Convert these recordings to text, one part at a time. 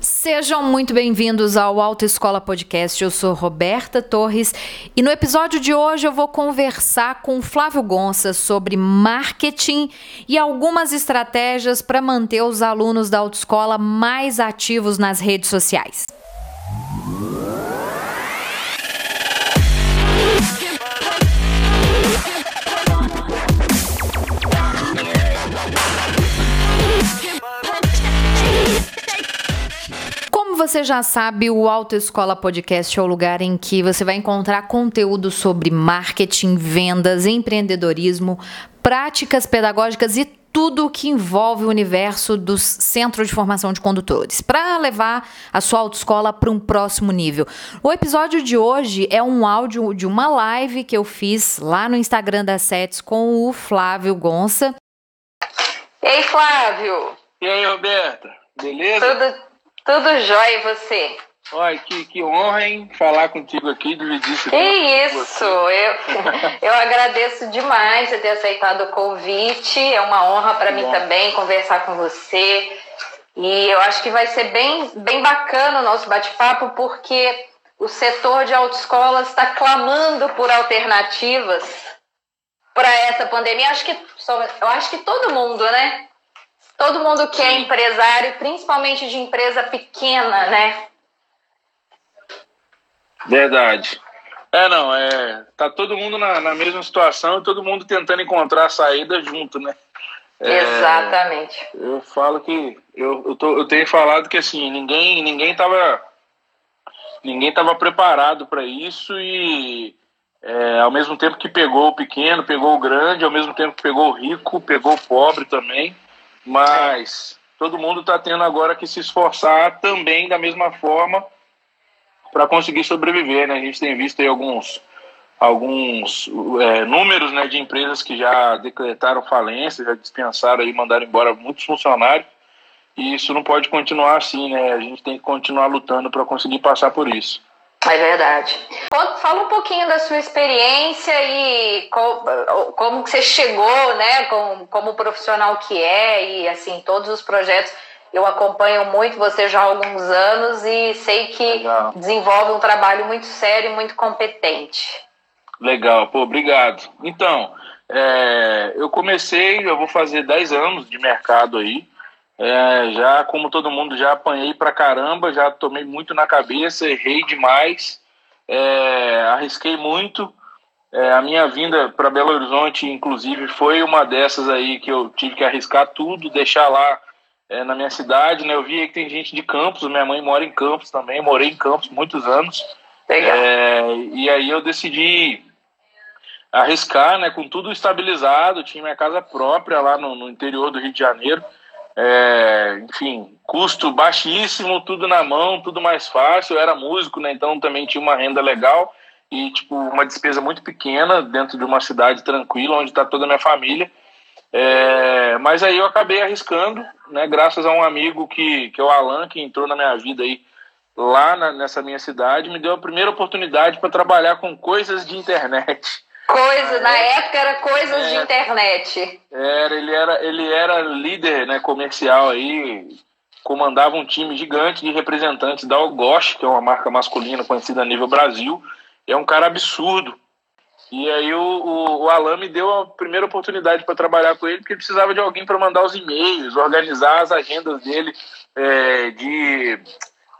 Sejam muito bem-vindos ao Autoescola Podcast. Eu sou Roberta Torres e no episódio de hoje eu vou conversar com Flávio Gonça sobre marketing e algumas estratégias para manter os alunos da autoescola mais ativos nas redes sociais. Como você já sabe, o Autoescola Podcast é o lugar em que você vai encontrar conteúdo sobre marketing, vendas, empreendedorismo, práticas pedagógicas e tudo o que envolve o universo dos centros de formação de condutores, para levar a sua autoescola para um próximo nível. O episódio de hoje é um áudio de uma live que eu fiz lá no Instagram da SETS com o Flávio Gonça. Ei, Flávio! E aí, Roberta? Beleza? Tudo, tudo jóia e você? Olha, que, que honra, hein, falar contigo aqui, dividir isso. Que isso, eu, eu agradeço demais você ter aceitado o convite, é uma honra para mim também conversar com você, e eu acho que vai ser bem, bem bacana o nosso bate-papo, porque o setor de autoescolas está clamando por alternativas para essa pandemia, acho que, eu acho que todo mundo, né? Todo mundo que é empresário, principalmente de empresa pequena, né? Verdade. É, não, é. Tá todo mundo na, na mesma situação e todo mundo tentando encontrar a saída junto, né? É, Exatamente. Eu falo que. Eu, eu, tô, eu tenho falado que assim, ninguém, ninguém tava. Ninguém tava preparado para isso e. É, ao mesmo tempo que pegou o pequeno, pegou o grande, ao mesmo tempo que pegou o rico, pegou o pobre também. Mas todo mundo está tendo agora que se esforçar também da mesma forma para conseguir sobreviver, né? A gente tem visto aí alguns alguns é, números né, de empresas que já decretaram falência, já dispensaram e mandaram embora muitos funcionários. E isso não pode continuar assim, né? A gente tem que continuar lutando para conseguir passar por isso. É verdade. Fala um pouquinho da sua experiência e como, como que você chegou, né, como, como profissional que é e assim todos os projetos. Eu acompanho muito você já há alguns anos e sei que Legal. desenvolve um trabalho muito sério e muito competente. Legal, pô, obrigado. Então, é, eu comecei, eu vou fazer 10 anos de mercado aí. É, já, como todo mundo, já apanhei pra caramba, já tomei muito na cabeça, errei demais, é, arrisquei muito. É, a minha vinda para Belo Horizonte, inclusive, foi uma dessas aí que eu tive que arriscar tudo, deixar lá é, na minha cidade. Né? Eu vi que tem gente de Campos, minha mãe mora em Campos também, morei em Campos muitos anos. É, e aí eu decidi arriscar, né, com tudo estabilizado, tinha minha casa própria lá no, no interior do Rio de Janeiro. É, enfim, custo baixíssimo, tudo na mão, tudo mais fácil. Eu era músico, né? Então também tinha uma renda legal e tipo uma despesa muito pequena dentro de uma cidade tranquila onde está toda a minha família. É, mas aí eu acabei arriscando, né? Graças a um amigo que, que é o Alan, que entrou na minha vida aí lá na, nessa minha cidade, me deu a primeira oportunidade para trabalhar com coisas de internet. Coisa, na época era coisas é, de internet. Era, ele era, ele era líder né, comercial aí, comandava um time gigante de representantes da Algosh, que é uma marca masculina conhecida a nível Brasil. É um cara absurdo. E aí o, o, o Alan me deu a primeira oportunidade para trabalhar com ele, porque ele precisava de alguém para mandar os e-mails, organizar as agendas dele é, de,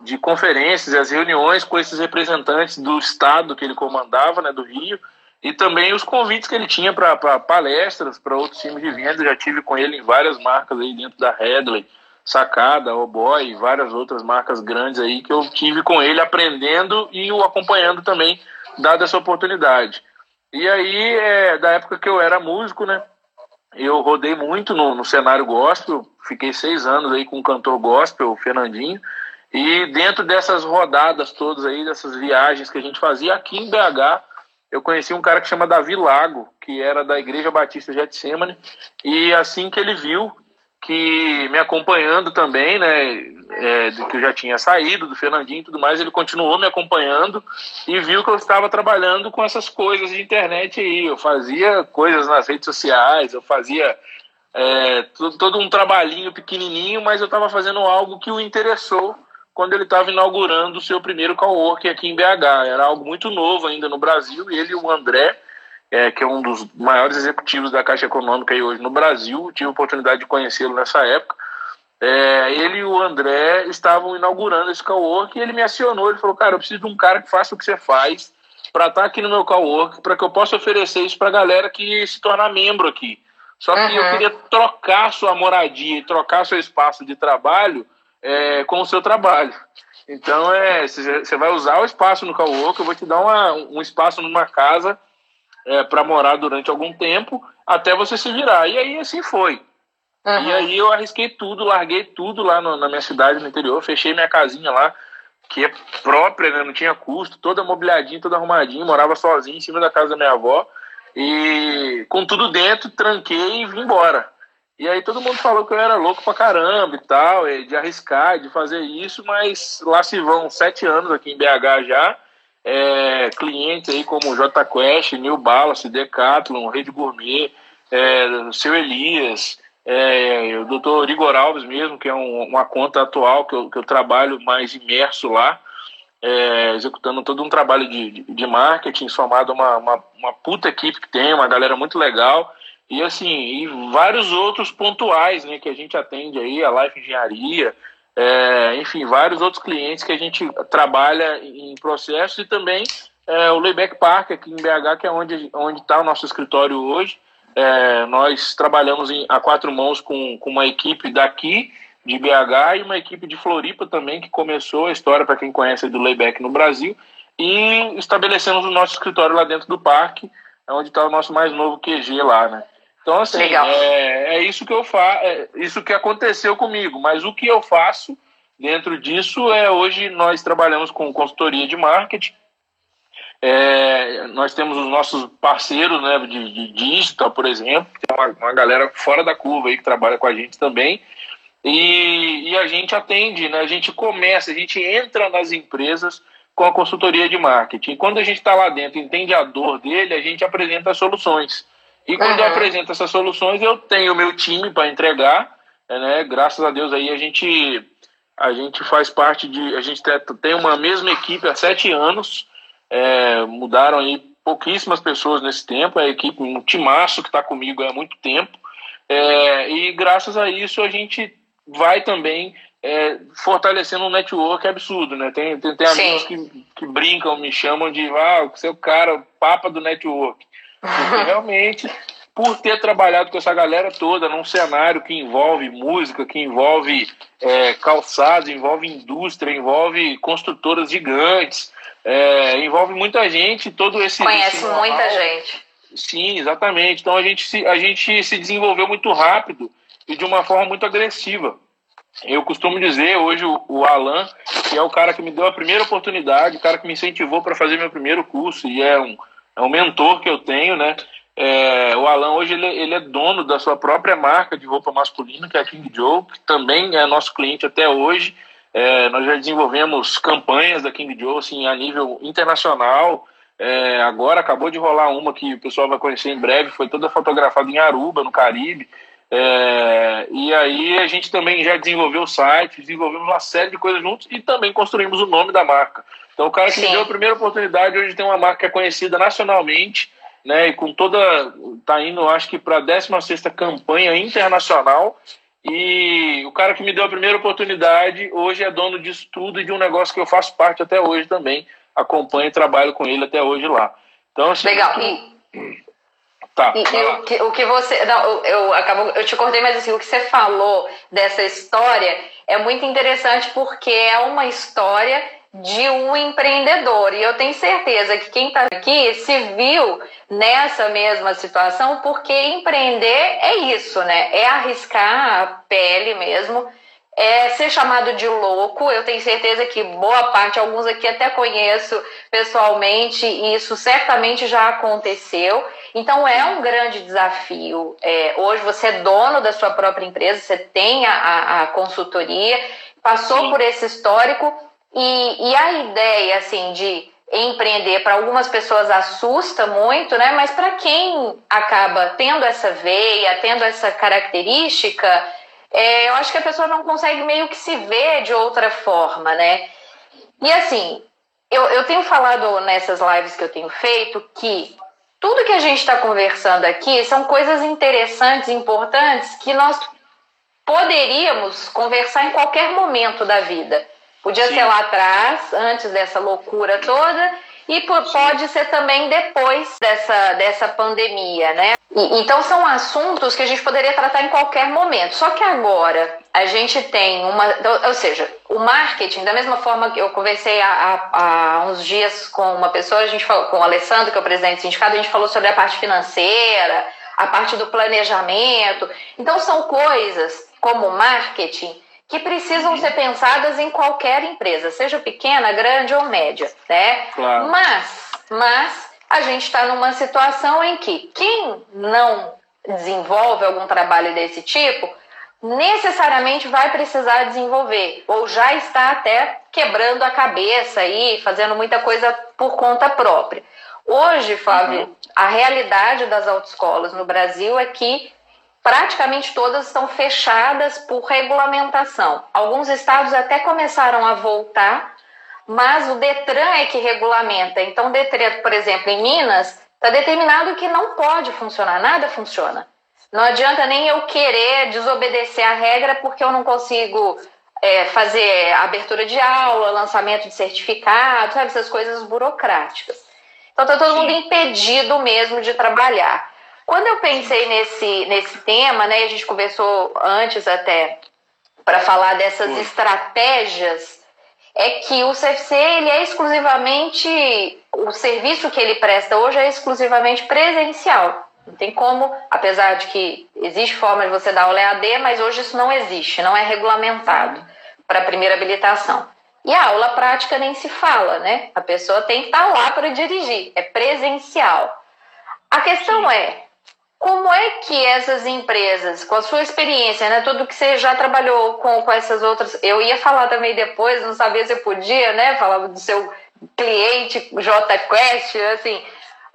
de conferências, as reuniões com esses representantes do estado que ele comandava, né, do Rio e também os convites que ele tinha para palestras, para outros times de venda. Já tive com ele em várias marcas aí dentro da Headley, Sacada, Oboy e várias outras marcas grandes aí que eu tive com ele aprendendo e o acompanhando também, dada essa oportunidade. E aí, é, da época que eu era músico, né? Eu rodei muito no, no cenário gospel, fiquei seis anos aí com o cantor gospel, o Fernandinho, e dentro dessas rodadas todas aí, dessas viagens que a gente fazia aqui em BH, eu conheci um cara que chama Davi Lago, que era da Igreja Batista Getsemane, e assim que ele viu que me acompanhando também, né, é, que eu já tinha saído do Fernandinho e tudo mais, ele continuou me acompanhando e viu que eu estava trabalhando com essas coisas de internet aí. Eu fazia coisas nas redes sociais, eu fazia é, todo um trabalhinho pequenininho, mas eu estava fazendo algo que o interessou quando ele estava inaugurando o seu primeiro coworking aqui em BH. Era algo muito novo ainda no Brasil e ele e o André, é, que é um dos maiores executivos da Caixa Econômica aí hoje no Brasil, tive a oportunidade de conhecê-lo nessa época. É, ele e o André estavam inaugurando esse coworking e ele me acionou, ele falou, cara, eu preciso de um cara que faça o que você faz para estar tá aqui no meu coworking, para que eu possa oferecer isso para a galera que se tornar membro aqui. Só que uhum. eu queria trocar sua moradia, trocar seu espaço de trabalho é, com o seu trabalho. Então, é, você vai usar o espaço no Cowork, eu vou te dar uma, um espaço numa casa é, para morar durante algum tempo, até você se virar. E aí, assim foi. Uhum. E aí eu arrisquei tudo, larguei tudo lá no, na minha cidade, no interior, fechei minha casinha lá, que é própria, né, não tinha custo, toda mobiliadinha, toda arrumadinha, morava sozinho em cima da casa da minha avó. E com tudo dentro, tranquei e vim embora. E aí todo mundo falou que eu era louco pra caramba e tal, de arriscar, de fazer isso, mas lá se vão sete anos aqui em BH já. É, clientes aí como J Quest, New Balance, Decathlon, Rede Gourmet, é, Seu Elias, é, o Dr. Igor Alves mesmo, que é um, uma conta atual que eu, que eu trabalho mais imerso lá é, executando todo um trabalho de, de, de marketing, somado a uma, uma, uma, puta equipe que tem, uma galera muito legal. E assim, e vários outros pontuais né, que a gente atende aí, a Life Engenharia, é, enfim, vários outros clientes que a gente trabalha em processos e também é, o Layback Park aqui em BH, que é onde está o nosso escritório hoje. É, nós trabalhamos em, a quatro mãos com, com uma equipe daqui de BH e uma equipe de Floripa também, que começou a história, para quem conhece, do layback no Brasil. E estabelecemos o nosso escritório lá dentro do parque, onde está o nosso mais novo QG lá, né? Então, assim, é, é, isso que eu faço, é isso que aconteceu comigo. Mas o que eu faço dentro disso é hoje nós trabalhamos com consultoria de marketing. É, nós temos os nossos parceiros né, de, de digital, por exemplo, tem uma, uma galera fora da curva aí que trabalha com a gente também. E, e a gente atende, né? a gente começa, a gente entra nas empresas com a consultoria de marketing. E quando a gente está lá dentro, entende a dor dele, a gente apresenta as soluções. E quando uhum. eu apresento essas soluções, eu tenho o meu time para entregar, né? Graças a Deus aí a gente a gente faz parte de, a gente tem uma mesma equipe há sete anos, é, mudaram aí pouquíssimas pessoas nesse tempo, a equipe, um timaço que está comigo há muito tempo, é, e graças a isso a gente vai também é, fortalecendo um network absurdo, né? Tem, tem, tem amigos que, que brincam, me chamam de ah, você é o cara, papa do network. Porque realmente, por ter trabalhado com essa galera toda num cenário que envolve música, que envolve é, calçados, envolve indústria, envolve construtoras gigantes, é, envolve muita gente, todo esse. Conhece esse muita gente. Sim, exatamente. Então a gente, se, a gente se desenvolveu muito rápido e de uma forma muito agressiva. Eu costumo dizer hoje o, o Alan, que é o cara que me deu a primeira oportunidade, o cara que me incentivou para fazer meu primeiro curso e é um, é um mentor que eu tenho, né? É, o Alan hoje ele, ele, é dono da sua própria marca de roupa masculina, que é a King Joe, que também é nosso cliente até hoje. É, nós já desenvolvemos campanhas da King Joe assim, a nível internacional. É, agora acabou de rolar uma que o pessoal vai conhecer em breve, foi toda fotografada em Aruba, no Caribe. É, e aí a gente também já desenvolveu o site, desenvolvemos uma série de coisas juntos e também construímos o nome da marca. Então o cara que Sim. deu a primeira oportunidade hoje tem uma marca conhecida nacionalmente, né? E com toda tá indo, acho que para a 16 campanha internacional. E o cara que me deu a primeira oportunidade hoje é dono disso tudo e de um negócio que eu faço parte até hoje também. Acompanho e trabalho com ele até hoje lá. Então, assim, Legal. E... Tá. E, e o, que, o que você. Não, eu, eu, acabo, eu te cortei, mas assim, o que você falou dessa história é muito interessante porque é uma história de um empreendedor. E eu tenho certeza que quem está aqui se viu nessa mesma situação, porque empreender é isso, né? É arriscar a pele mesmo, é ser chamado de louco. Eu tenho certeza que boa parte, alguns aqui até conheço pessoalmente, e isso certamente já aconteceu. Então é um grande desafio. É, hoje você é dono da sua própria empresa, você tem a, a consultoria, passou Sim. por esse histórico e, e, a ideia assim de empreender para algumas pessoas assusta muito, né? Mas para quem acaba tendo essa veia, tendo essa característica, é, eu acho que a pessoa não consegue meio que se ver de outra forma, né? E assim, eu, eu tenho falado nessas lives que eu tenho feito que tudo que a gente está conversando aqui são coisas interessantes, importantes, que nós poderíamos conversar em qualquer momento da vida. Podia Sim. ser lá atrás, antes dessa loucura toda, e pode ser também depois dessa, dessa pandemia, né? E, então são assuntos que a gente poderia tratar em qualquer momento. Só que agora a gente tem uma. Ou seja, o marketing, da mesma forma que eu conversei há, há, uns dias com uma pessoa, a gente falou, com o Alessandro, que é o presidente do sindicato, a gente falou sobre a parte financeira, a parte do planejamento. Então são coisas como marketing que precisam uhum. ser pensadas em qualquer empresa, seja pequena, grande ou média, né? Claro. Mas, mas a gente está numa situação em que quem não desenvolve algum trabalho desse tipo necessariamente vai precisar desenvolver ou já está até quebrando a cabeça e fazendo muita coisa por conta própria. Hoje, Flávio, uhum. a realidade das autoescolas no Brasil é que praticamente todas estão fechadas por regulamentação. Alguns estados até começaram a voltar, mas o Detran é que regulamenta. Então, o Detran, por exemplo, em Minas, está determinado que não pode funcionar, nada funciona. Não adianta nem eu querer desobedecer a regra porque eu não consigo é, fazer abertura de aula, lançamento de certificado, sabe, essas coisas burocráticas. Então, está todo mundo impedido mesmo de trabalhar. Quando eu pensei nesse, nesse tema, né, a gente conversou antes até para falar dessas Sim. estratégias, é que o CFC ele é exclusivamente o serviço que ele presta hoje é exclusivamente presencial. Não tem como, apesar de que existe forma de você dar aula EAD, mas hoje isso não existe, não é regulamentado para a primeira habilitação. E a aula prática nem se fala, né? A pessoa tem que estar lá para dirigir, é presencial. A questão é, como é que essas empresas, com a sua experiência, né, tudo que você já trabalhou com, com essas outras, eu ia falar também depois, não sabia se podia, né, falava do seu cliente JQuest, assim,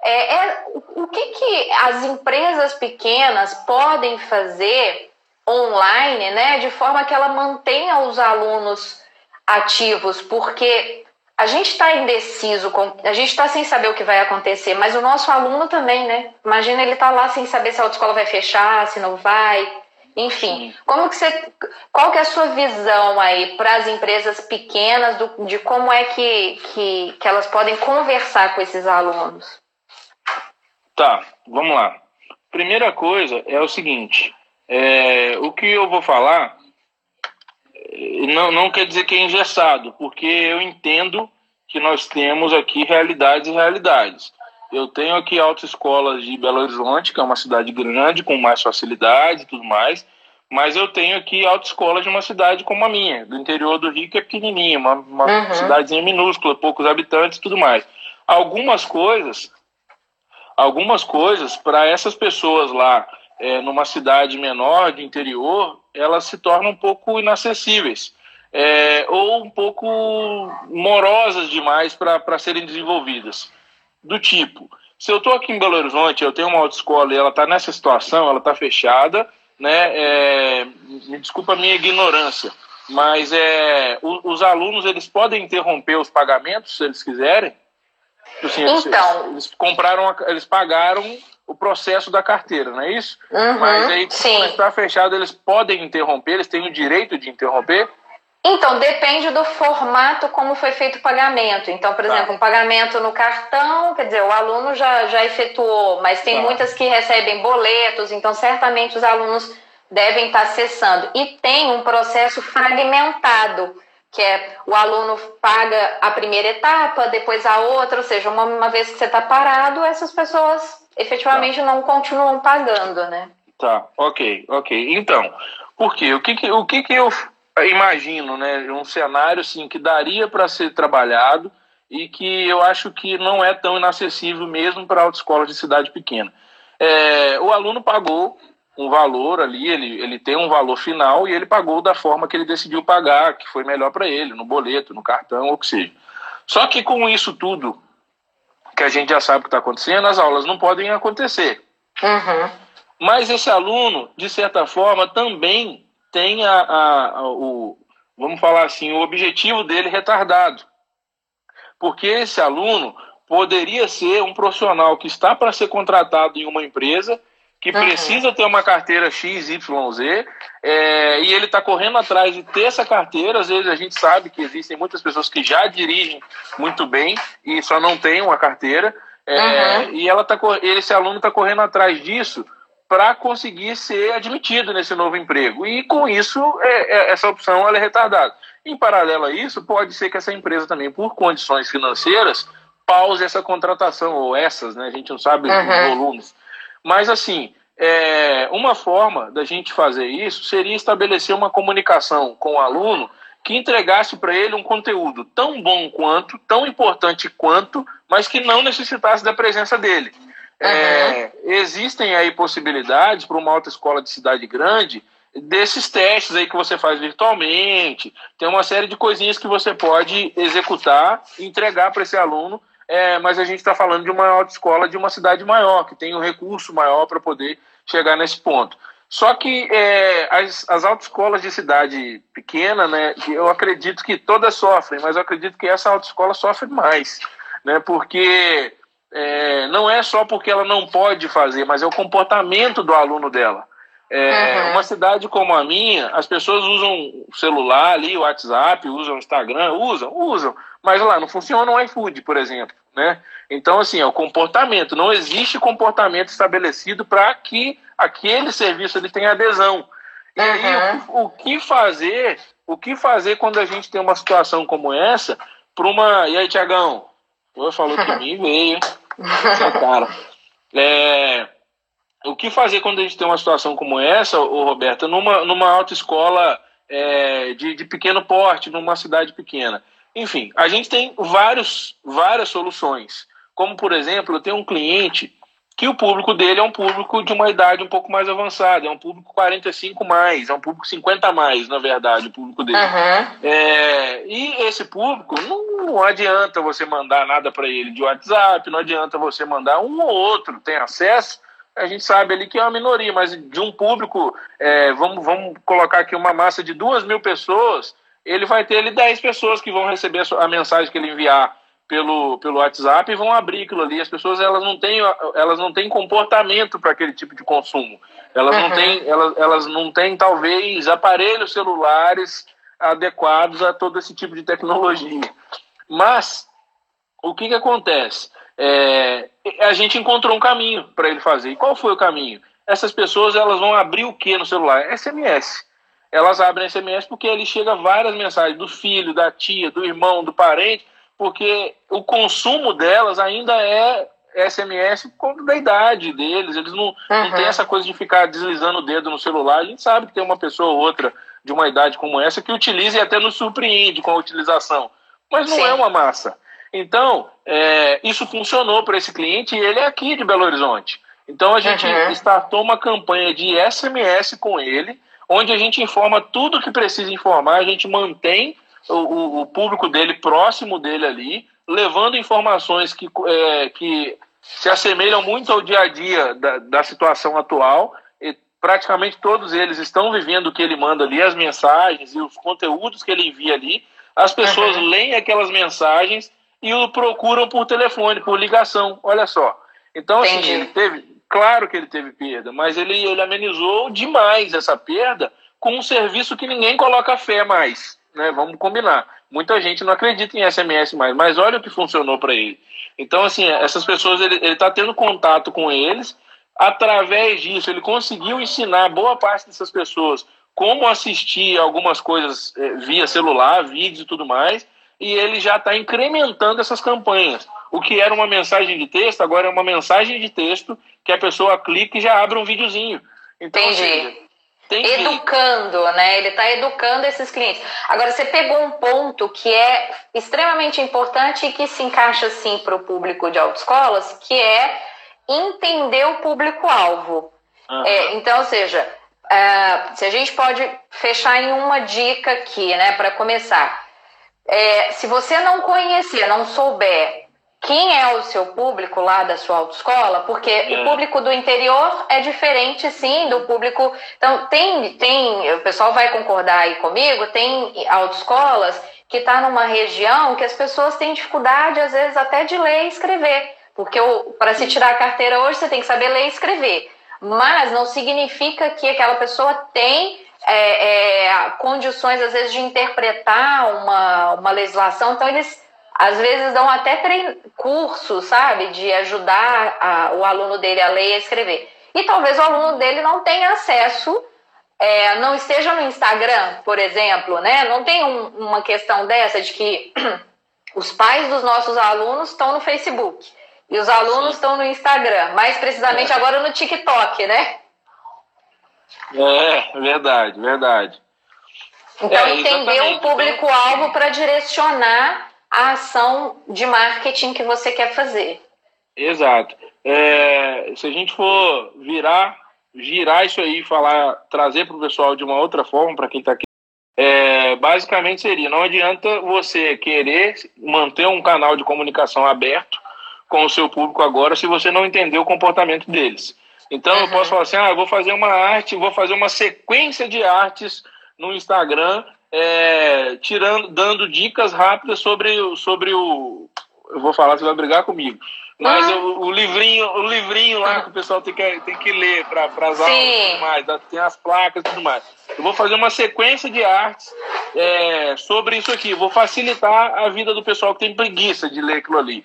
é, é, o que, que as empresas pequenas podem fazer online, né, de forma que ela mantenha os alunos ativos, porque a gente está indeciso, a gente está sem saber o que vai acontecer, mas o nosso aluno também, né? Imagina ele tá lá sem saber se a autoescola vai fechar, se não vai, enfim. Como que você, qual que é a sua visão aí para as empresas pequenas do, de como é que, que, que elas podem conversar com esses alunos? Tá, vamos lá. Primeira coisa é o seguinte, é, o que eu vou falar não, não quer dizer que é engessado, porque eu entendo que nós temos aqui realidades e realidades. Eu tenho aqui autoescolas de Belo Horizonte, que é uma cidade grande, com mais facilidade e tudo mais, mas eu tenho aqui autoescolas de uma cidade como a minha, do interior do Rio, que é pequenininha, uma, uma uhum. cidadezinha minúscula, poucos habitantes e tudo mais. Algumas coisas, algumas coisas para essas pessoas lá, é, numa cidade menor, de interior, elas se tornam um pouco inacessíveis é, ou um pouco morosas demais para serem desenvolvidas. Do tipo, se eu estou aqui em Belo Horizonte, eu tenho uma autoescola e ela está nessa situação, ela está fechada, né? É, me desculpa a minha ignorância, mas é, os, os, alunos eles podem interromper os pagamentos se eles quiserem. Assim, então, eles, eles compraram, eles pagaram o processo da carteira, não é isso? Uhum, Mas aí, quando está fechado, eles podem interromper, eles têm o direito de interromper? Então, depende do formato como foi feito o pagamento. Então, por tá. exemplo, um pagamento no cartão, quer dizer, o aluno já, já efetuou, mas tem tá. muitas que recebem boletos, então certamente os alunos devem estar acessando. E tem um processo fragmentado, que é o aluno paga a primeira etapa, depois a outra, ou seja, uma, uma vez que você está parado, essas pessoas efetivamente tá. não continuam pagando, né? Tá, ok, ok. Então, por quê? O que, que, o que, que eu imagino, né? Um cenário assim, que daria para ser trabalhado e que eu acho que não é tão inacessível mesmo para autoescolas de cidade pequena. É, o aluno pagou um valor ali, ele, ele tem um valor final e ele pagou da forma que ele decidiu pagar, que foi melhor para ele, no boleto, no cartão, ou que seja. Só que com isso tudo que a gente já sabe que está acontecendo, as aulas não podem acontecer. Uhum. Mas esse aluno, de certa forma, também tem a, a, a, o, vamos falar assim, o objetivo dele retardado. Porque esse aluno poderia ser um profissional que está para ser contratado em uma empresa, que uhum. precisa ter uma carteira XYZ, é, e ele está correndo atrás de ter essa carteira. Às vezes a gente sabe que existem muitas pessoas que já dirigem muito bem e só não têm uma carteira. É, uhum. E ela tá, esse aluno está correndo atrás disso para conseguir ser admitido nesse novo emprego. E com isso, é, é, essa opção ela é retardada. Em paralelo a isso, pode ser que essa empresa também, por condições financeiras, pause essa contratação, ou essas, né? A gente não sabe uhum. os volumes. Mas, assim, é, uma forma da gente fazer isso seria estabelecer uma comunicação com o aluno que entregasse para ele um conteúdo tão bom quanto, tão importante quanto, mas que não necessitasse da presença dele. Uhum. É, existem aí possibilidades para uma autoescola de cidade grande desses testes aí que você faz virtualmente. Tem uma série de coisinhas que você pode executar e entregar para esse aluno. É, mas a gente está falando de uma autoescola de uma cidade maior, que tem um recurso maior para poder chegar nesse ponto. Só que é, as, as autoescolas de cidade pequena, né, eu acredito que todas sofrem, mas eu acredito que essa autoescola sofre mais, né, porque é, não é só porque ela não pode fazer, mas é o comportamento do aluno dela. É, uhum. Uma cidade como a minha, as pessoas usam o celular ali, o WhatsApp, usam o Instagram, usam, usam, mas lá não funciona o iFood, por exemplo, né? Então, assim, é o comportamento. Não existe comportamento estabelecido para que aquele serviço ele tenha adesão. E uhum. aí, o, o, que fazer? O que fazer quando a gente tem uma situação como essa para uma. E aí, Tiagão? Falou que mim veio, Seu cara. É o que fazer quando a gente tem uma situação como essa, ô Roberta, numa, numa autoescola é, de, de pequeno porte, numa cidade pequena? Enfim, a gente tem vários, várias soluções. Como, por exemplo, eu tenho um cliente que o público dele é um público de uma idade um pouco mais avançada, é um público 45 mais, é um público 50 mais, na verdade, o público dele. Uhum. É, e esse público, não, não adianta você mandar nada para ele de WhatsApp, não adianta você mandar um ou outro, tem acesso, a gente sabe ali que é uma minoria, mas de um público, é, vamos, vamos colocar aqui uma massa de duas mil pessoas, ele vai ter ali 10 pessoas que vão receber a mensagem que ele enviar pelo, pelo WhatsApp e vão abrir aquilo ali. As pessoas elas não têm, elas não têm comportamento para aquele tipo de consumo. Elas, uhum. não têm, elas, elas não têm, talvez, aparelhos celulares adequados a todo esse tipo de tecnologia. Mas, o que, que acontece? É, a gente encontrou um caminho para ele fazer. E qual foi o caminho? Essas pessoas elas vão abrir o que no celular? SMS. Elas abrem SMS porque ali chega várias mensagens do filho, da tia, do irmão, do parente, porque o consumo delas ainda é SMS por conta da idade deles. Eles não, uhum. não têm essa coisa de ficar deslizando o dedo no celular. A gente sabe que tem uma pessoa ou outra de uma idade como essa que utiliza e até nos surpreende com a utilização. Mas não Sim. é uma massa. Então, é, isso funcionou para esse cliente e ele é aqui de Belo Horizonte. Então, a gente uhum. startou uma campanha de SMS com ele, onde a gente informa tudo que precisa informar, a gente mantém o, o, público dele próximo dele ali, levando informações que, é, que se assemelham muito ao dia a dia da, da situação atual. E praticamente todos eles estão vivendo o que ele manda ali, as mensagens e os conteúdos que ele envia ali. As pessoas uhum. leem aquelas mensagens e o procuram por telefone, por ligação. Olha só. Então, assim, Entendi. ele teve. Claro que ele teve perda, mas ele, ele amenizou demais essa perda com um serviço que ninguém coloca fé mais. Né? Vamos combinar. Muita gente não acredita em SMS mais, mas olha o que funcionou para ele. Então, assim, essas pessoas, ele está tendo contato com eles. Através disso, ele conseguiu ensinar boa parte dessas pessoas como assistir algumas coisas eh, via celular, vídeos e tudo mais e ele já está incrementando essas campanhas. O que era uma mensagem de texto, agora é uma mensagem de texto que a pessoa clica e já abre um videozinho. Então, Entendi. Assim, educando, né? Ele está educando esses clientes. Agora, você pegou um ponto que é extremamente importante e que se encaixa, assim, para o público de autoescolas, que é entender o público-alvo. Uhum. É, então, ou seja, uh, se a gente pode fechar em uma dica aqui, né, para começar é, se você não conhecer, não souber quem é o seu público lá da sua autoescola, porque é. o público do interior é diferente, sim, do público. Então, tem, tem, o pessoal vai concordar aí comigo, tem autoescolas que está numa região que as pessoas têm dificuldade, às vezes, até de ler e escrever. Porque para se tirar a carteira hoje, você tem que saber ler e escrever. Mas não significa que aquela pessoa tem é, é, condições, às vezes, de interpretar uma, uma legislação. Então, eles às vezes dão até trein... cursos, sabe, de ajudar a, o aluno dele a ler e a escrever. E talvez o aluno dele não tenha acesso, é, não esteja no Instagram, por exemplo, né? Não tem um, uma questão dessa de que os pais dos nossos alunos estão no Facebook e os alunos Sim. estão no Instagram, mais precisamente é. agora no TikTok, né? É, verdade, verdade. Então, é, entender o público-alvo para direcionar a ação de marketing que você quer fazer. Exato. É, se a gente for virar, girar isso aí, falar, trazer para o pessoal de uma outra forma, para quem está aqui, é, basicamente seria: não adianta você querer manter um canal de comunicação aberto com o seu público agora se você não entender o comportamento deles. Então uhum. eu posso falar assim: ah, eu vou fazer uma arte, vou fazer uma sequência de artes no Instagram é, tirando, dando dicas rápidas sobre, sobre o. Eu vou falar, você vai brigar comigo. Mas ah. o, o, livrinho, o livrinho lá que o pessoal tem que, tem que ler para as aulas e tudo mais, tem as placas e tudo mais. Eu vou fazer uma sequência de artes é, sobre isso aqui. Vou facilitar a vida do pessoal que tem preguiça de ler aquilo ali.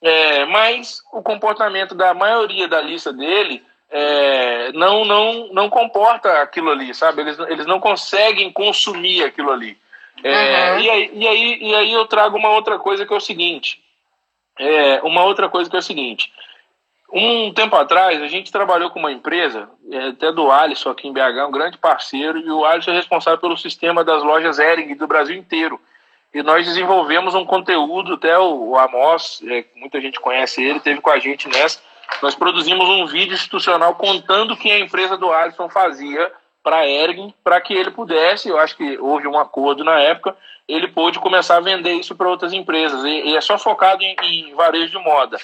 É, mas o comportamento da maioria da lista dele é, não, não, não comporta aquilo ali, sabe? Eles, eles não conseguem consumir aquilo ali. É, uhum. e, aí, e, aí, e aí eu trago uma outra coisa que é o seguinte. É, uma outra coisa que é o seguinte. Um tempo atrás, a gente trabalhou com uma empresa, é, até do Alisson aqui em BH, um grande parceiro, e o Alisson é responsável pelo sistema das lojas Ering do Brasil inteiro. E nós desenvolvemos um conteúdo, até o, o Amos, é, muita gente conhece ele, teve com a gente nessa, nós produzimos um vídeo institucional contando o que a empresa do Alisson fazia para a Ergin, para que ele pudesse, eu acho que houve um acordo na época, ele pôde começar a vender isso para outras empresas. E, e, é só focado em, em varejo de moda.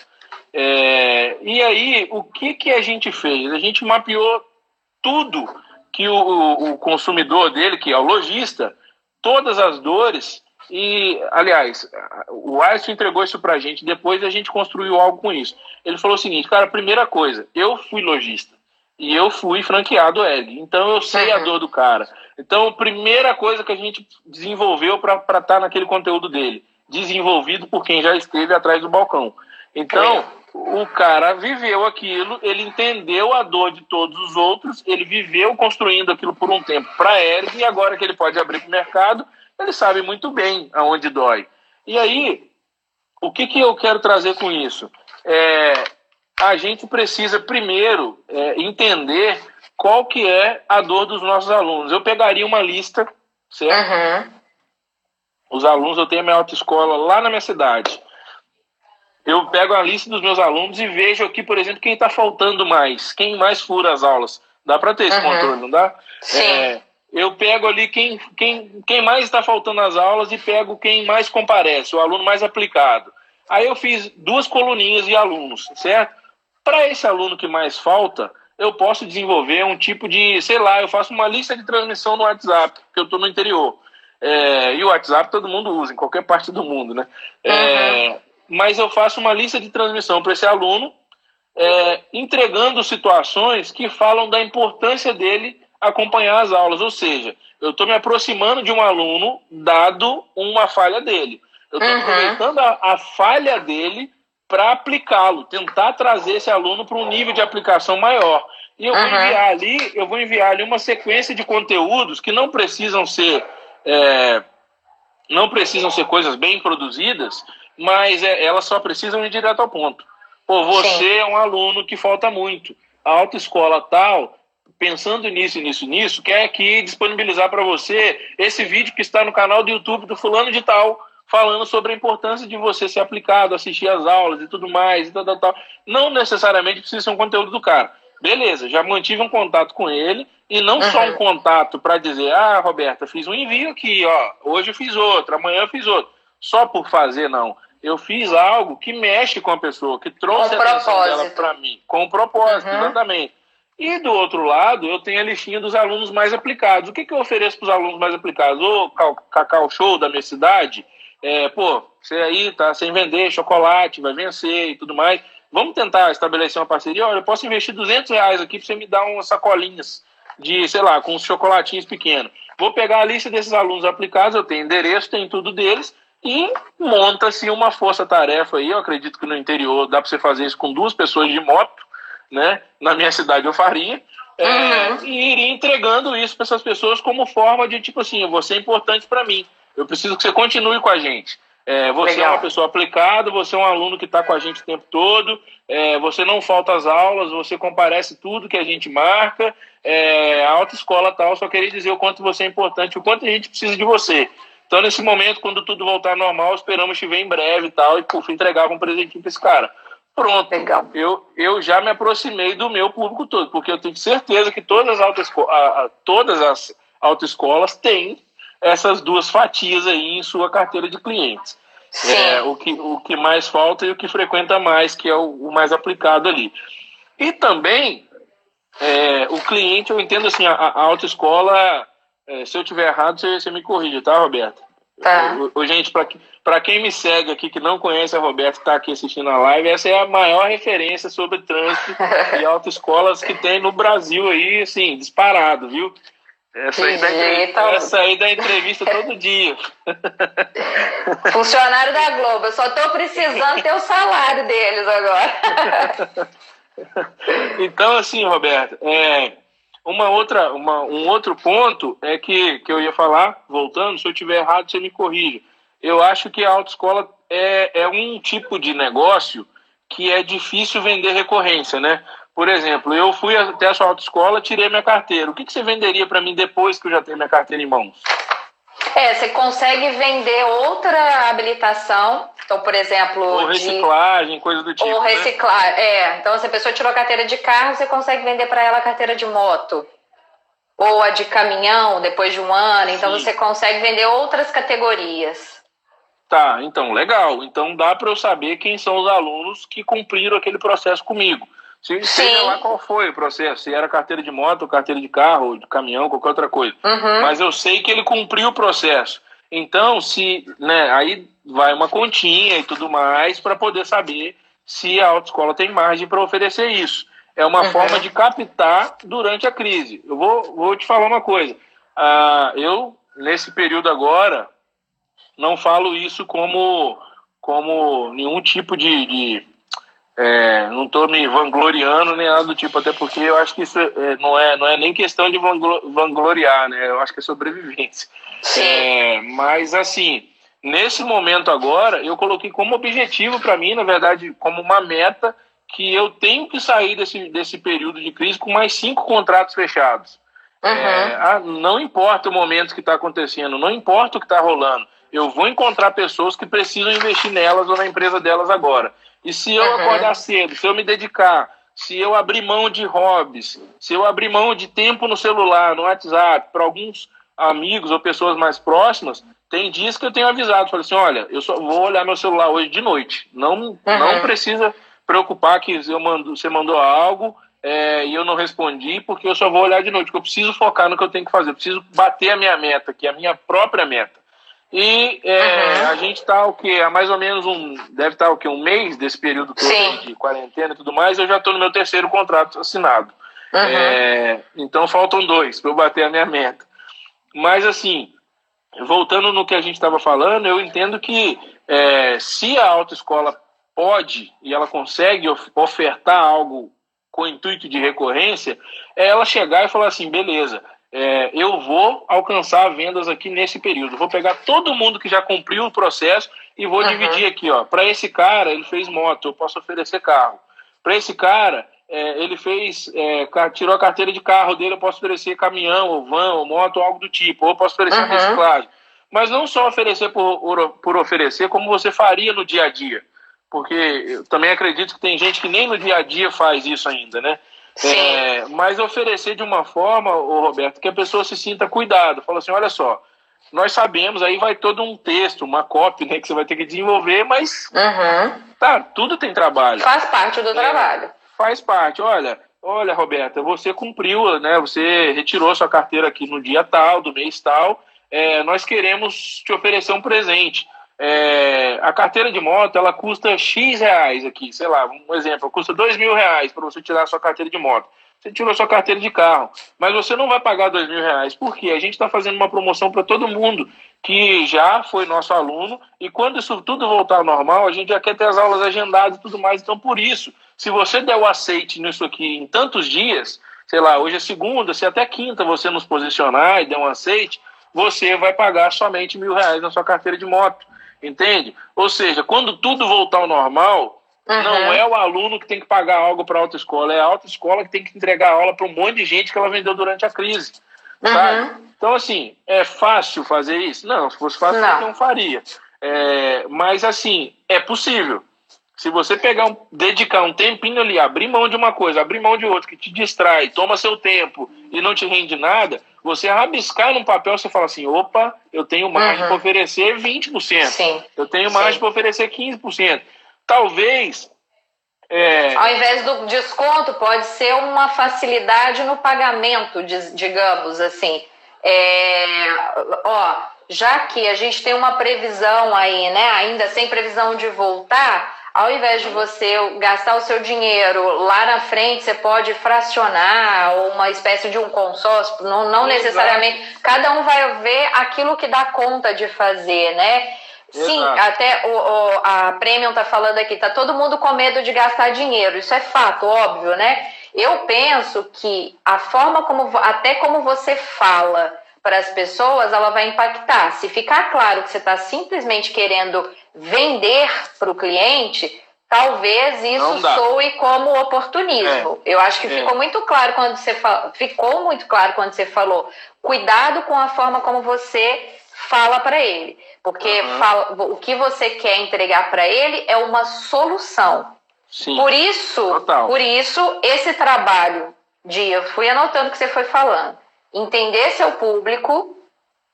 É, e aí, o que, que a gente fez? A gente mapeou tudo que o, o consumidor dele, que é o lojista, todas as dores e, aliás, o Alisson entregou isso pra gente, depois a gente construiu algo com isso. Ele falou o seguinte, cara, primeira coisa, eu fui lojista e eu fui franqueado Egg, então eu sei uhum. a dor do cara. Então, primeira coisa que a gente desenvolveu para estar tá naquele conteúdo dele, desenvolvido por quem já esteve atrás do balcão. Então, o cara viveu aquilo, ele entendeu a dor de todos os outros, ele viveu construindo aquilo por um tempo para Eric e agora que ele pode abrir para o mercado, ele sabe muito bem aonde dói. E aí, o que, que eu quero trazer com isso? É, a gente precisa primeiro é, entender qual que é a dor dos nossos alunos. Eu pegaria uma lista, certo? Uhum. Os alunos, eu tenho a minha autoescola lá na minha cidade. Eu pego a lista dos meus alunos e vejo aqui, por exemplo, quem está faltando mais, quem mais fura as aulas. Dá para ter esse uhum. controle, não dá? Sim. É, eu pego ali quem, quem, quem mais está faltando nas aulas e pego quem mais comparece, o aluno mais aplicado. Aí eu fiz duas coluninhas de alunos, certo? Para esse aluno que mais falta, eu posso desenvolver um tipo de, sei lá, eu faço uma lista de transmissão no WhatsApp, porque eu estou no interior. É, e o WhatsApp todo mundo usa, em qualquer parte do mundo, né? É, uhum. Mas eu faço uma lista de transmissão para esse aluno, é, entregando situações que falam da importância dele acompanhar as aulas. Ou seja, eu estou me aproximando de um aluno dado uma falha dele. Eu estou uhum. aproveitando a, a falha dele para aplicá-lo, tentar trazer esse aluno para um nível de aplicação maior. E eu uhum. vou enviar ali, eu vou enviar ali uma sequência de conteúdos que não precisam ser é, não precisam ser coisas bem produzidas, mas é, elas só precisam ir direto ao ponto. Pô, você Sim. é um aluno que falta muito. A autoescola tal pensando nisso, nisso, nisso, quer aqui disponibilizar para você esse vídeo que está no canal do YouTube do fulano de tal, falando sobre a importância de você ser aplicado, assistir às aulas e tudo mais, e tal, tal, tal. Não necessariamente precisa ser um conteúdo do cara. Beleza, já mantive um contato com ele e não uhum. só um contato para dizer, ah, Roberta, fiz um envio aqui, ó, hoje eu fiz outro, amanhã eu fiz outro. Só por fazer, não. Eu fiz algo que mexe com a pessoa, que trouxe com a atenção dela para mim, com propósito, uhum. exatamente. E do outro lado, eu tenho a listinha dos alunos mais aplicados. O que, que eu ofereço para os alunos mais aplicados? O Cacau Show da minha cidade, é, pô, você aí tá sem vender chocolate, vai vencer e tudo mais. Vamos tentar estabelecer uma parceria. Olha, eu posso investir 200 reais aqui para você me dar umas sacolinhas de, sei lá, com uns chocolatinhos pequenos. Vou pegar a lista desses alunos aplicados, eu tenho endereço, tenho tudo deles, e monta-se uma força-tarefa aí. Eu acredito que no interior dá para você fazer isso com duas pessoas de moto né? Na minha cidade eu faria. É, uhum. E iria entregando isso para essas pessoas como forma de, tipo assim, você é importante para mim. Eu preciso que você continue com a gente. É, você Legal. é uma pessoa aplicada, você é um aluno que está com a gente o tempo todo, é, você não falta às aulas, você comparece tudo que a gente marca. É, a autoescola tal, só queria dizer o quanto você é importante, o quanto a gente precisa de você. Então, nesse momento, quando tudo voltar ao normal, esperamos te ver em breve e tal, e por fim entregar um presentinho para esse cara. Pronto, Legal. Eu, eu já me aproximei do meu público todo, porque eu tenho certeza que todas as autoescolas, todas as autoescolas têm essas duas fatias aí em sua carteira de clientes. Sim. É, o, que, o que mais falta e o que frequenta mais, que é o, o mais aplicado ali. E também, é, o cliente, eu entendo assim, a, a autoescola, é, se eu tiver errado, você, você me corrige, tá, Roberto? Tá. O, gente, para quem me segue aqui, que não conhece a Roberta, que está aqui assistindo a live, essa é a maior referência sobre trânsito e autoescolas que tem no Brasil aí, assim, disparado, viu? Essa aí, da, essa aí da entrevista todo dia. Funcionário da Globo, eu só estou precisando ter o salário deles agora. então, assim, Roberto, é, uma outra, uma, um outro ponto é que, que eu ia falar, voltando, se eu tiver errado, você me corrige. Eu acho que a autoescola é, é um tipo de negócio que é difícil vender recorrência, né? Por exemplo, eu fui até a sua autoescola, tirei minha carteira. O que, que você venderia para mim depois que eu já tenho minha carteira em mãos? É, você consegue vender outra habilitação. Então, por exemplo. Ou reciclagem, de... coisa do tipo. Ou né? reciclar, né? é. Então, se a pessoa tirou a carteira de carro, você consegue vender para ela a carteira de moto. Ou a de caminhão, depois de um ano. Então, Sim. você consegue vender outras categorias. Tá, então, legal. Então, dá para eu saber quem são os alunos que cumpriram aquele processo comigo. Se, seja lá qual foi o processo, se era carteira de moto, carteira de carro, de caminhão, qualquer outra coisa. Uhum. Mas eu sei que ele cumpriu o processo. Então, se, né, aí vai uma continha e tudo mais para poder saber se a autoescola tem margem para oferecer isso. É uma uhum. forma de captar durante a crise. Eu vou, vou te falar uma coisa. Uh, eu, nesse período agora, não falo isso como, como nenhum tipo de, de é, não estou me vangloriando nem nada do tipo, até porque eu acho que isso é, não, é, não é nem questão de vangloriar, né? Eu acho que é sobrevivência. É, mas, assim, nesse momento agora, eu coloquei como objetivo para mim, na verdade, como uma meta, que eu tenho que sair desse, desse período de crise com mais cinco contratos fechados. Uhum. É, ah, não importa o momento que está acontecendo, não importa o que está rolando, eu vou encontrar pessoas que precisam investir nelas ou na empresa delas agora. E se eu uhum. acordar cedo, se eu me dedicar, se eu abrir mão de hobbies, se eu abrir mão de tempo no celular, no WhatsApp, para alguns amigos ou pessoas mais próximas, tem dias que eu tenho avisado, falei assim, olha, eu só vou olhar meu celular hoje de noite. Não, uhum. não precisa preocupar que eu mando, você mandou algo é, e eu não respondi, porque eu só vou olhar de noite, porque eu preciso focar no que eu tenho que fazer, eu preciso bater a minha meta, que é a minha própria meta. E é, uhum. a gente está o que há mais ou menos um deve estar tá, o que um mês desse período todo de quarentena e tudo mais. Eu já estou no meu terceiro contrato assinado. Uhum. É, então faltam dois para eu bater a minha meta. Mas assim, voltando no que a gente estava falando, eu entendo que é, se a autoescola pode e ela consegue ofertar algo com o intuito de recorrência, é ela chegar e falar assim, beleza, é, eu vou alcançar vendas aqui nesse período. Vou pegar todo mundo que já cumpriu o processo e vou uhum. dividir aqui, ó. Para esse cara, ele fez moto, eu posso oferecer carro. Para esse cara, é, ele fez, é, tirou a carteira de carro dele, eu posso oferecer caminhão, ou van, ou moto, ou algo do tipo. Ou eu posso oferecer uhum. reciclagem. Mas não só oferecer por, por oferecer, como você faria no dia a dia. Porque eu também acredito que tem gente que nem no dia a dia faz isso ainda, né? É, mas oferecer de uma forma, ô Roberto, que a pessoa se sinta cuidado. Fala assim, olha só, nós sabemos, aí vai todo um texto, uma cópia, né, que você vai ter que desenvolver, mas uhum. tá, tudo tem trabalho. Faz parte do é, trabalho. Faz parte. Olha, olha, Roberta, você cumpriu, né? Você retirou sua carteira aqui no dia tal, do mês tal. É, nós queremos te oferecer um presente. É, a carteira de moto ela custa X reais aqui, sei lá, um exemplo, custa dois mil reais para você tirar sua carteira de moto. Você tirou sua carteira de carro, mas você não vai pagar dois mil reais. Por quê? A gente está fazendo uma promoção para todo mundo que já foi nosso aluno e quando isso tudo voltar ao normal, a gente já quer ter as aulas agendadas e tudo mais. Então, por isso, se você der o aceite nisso aqui em tantos dias, sei lá, hoje é segunda, se até quinta você nos posicionar e der um aceite, você vai pagar somente mil reais na sua carteira de moto. Entende? Ou seja, quando tudo voltar ao normal, uhum. não é o aluno que tem que pagar algo para a autoescola, é a autoescola que tem que entregar aula para um monte de gente que ela vendeu durante a crise. Uhum. Então, assim, é fácil fazer isso? Não, se fosse fácil, não, não faria. É, mas, assim, é possível. Se você pegar um, dedicar um tempinho ali, abrir mão de uma coisa, abrir mão de outra, que te distrai, toma seu tempo e não te rende nada, você rabiscar num papel, você fala assim: opa, eu tenho margem uhum. para oferecer 20%. Sim. Eu tenho margem para oferecer 15%. Talvez. É... Ao invés do desconto, pode ser uma facilidade no pagamento, digamos assim. É, ó, já que a gente tem uma previsão aí, né, ainda sem previsão de voltar, ao invés de você gastar o seu dinheiro lá na frente, você pode fracionar ou uma espécie de um consórcio, não, não necessariamente. Cada um vai ver aquilo que dá conta de fazer, né? Sim, Exato. até o, o, a Premium tá falando aqui, tá todo mundo com medo de gastar dinheiro. Isso é fato, óbvio, né? Eu penso que a forma como, até como você fala para as pessoas, ela vai impactar. Se ficar claro que você está simplesmente querendo vender para o cliente, talvez isso soe como oportunismo. É. Eu acho que é. ficou muito claro quando você ficou muito claro quando você falou. Cuidado com a forma como você fala para ele, porque uhum. fala, o que você quer entregar para ele é uma solução. Sim. Por isso, Total. por isso esse trabalho de eu fui anotando o que você foi falando entender seu público,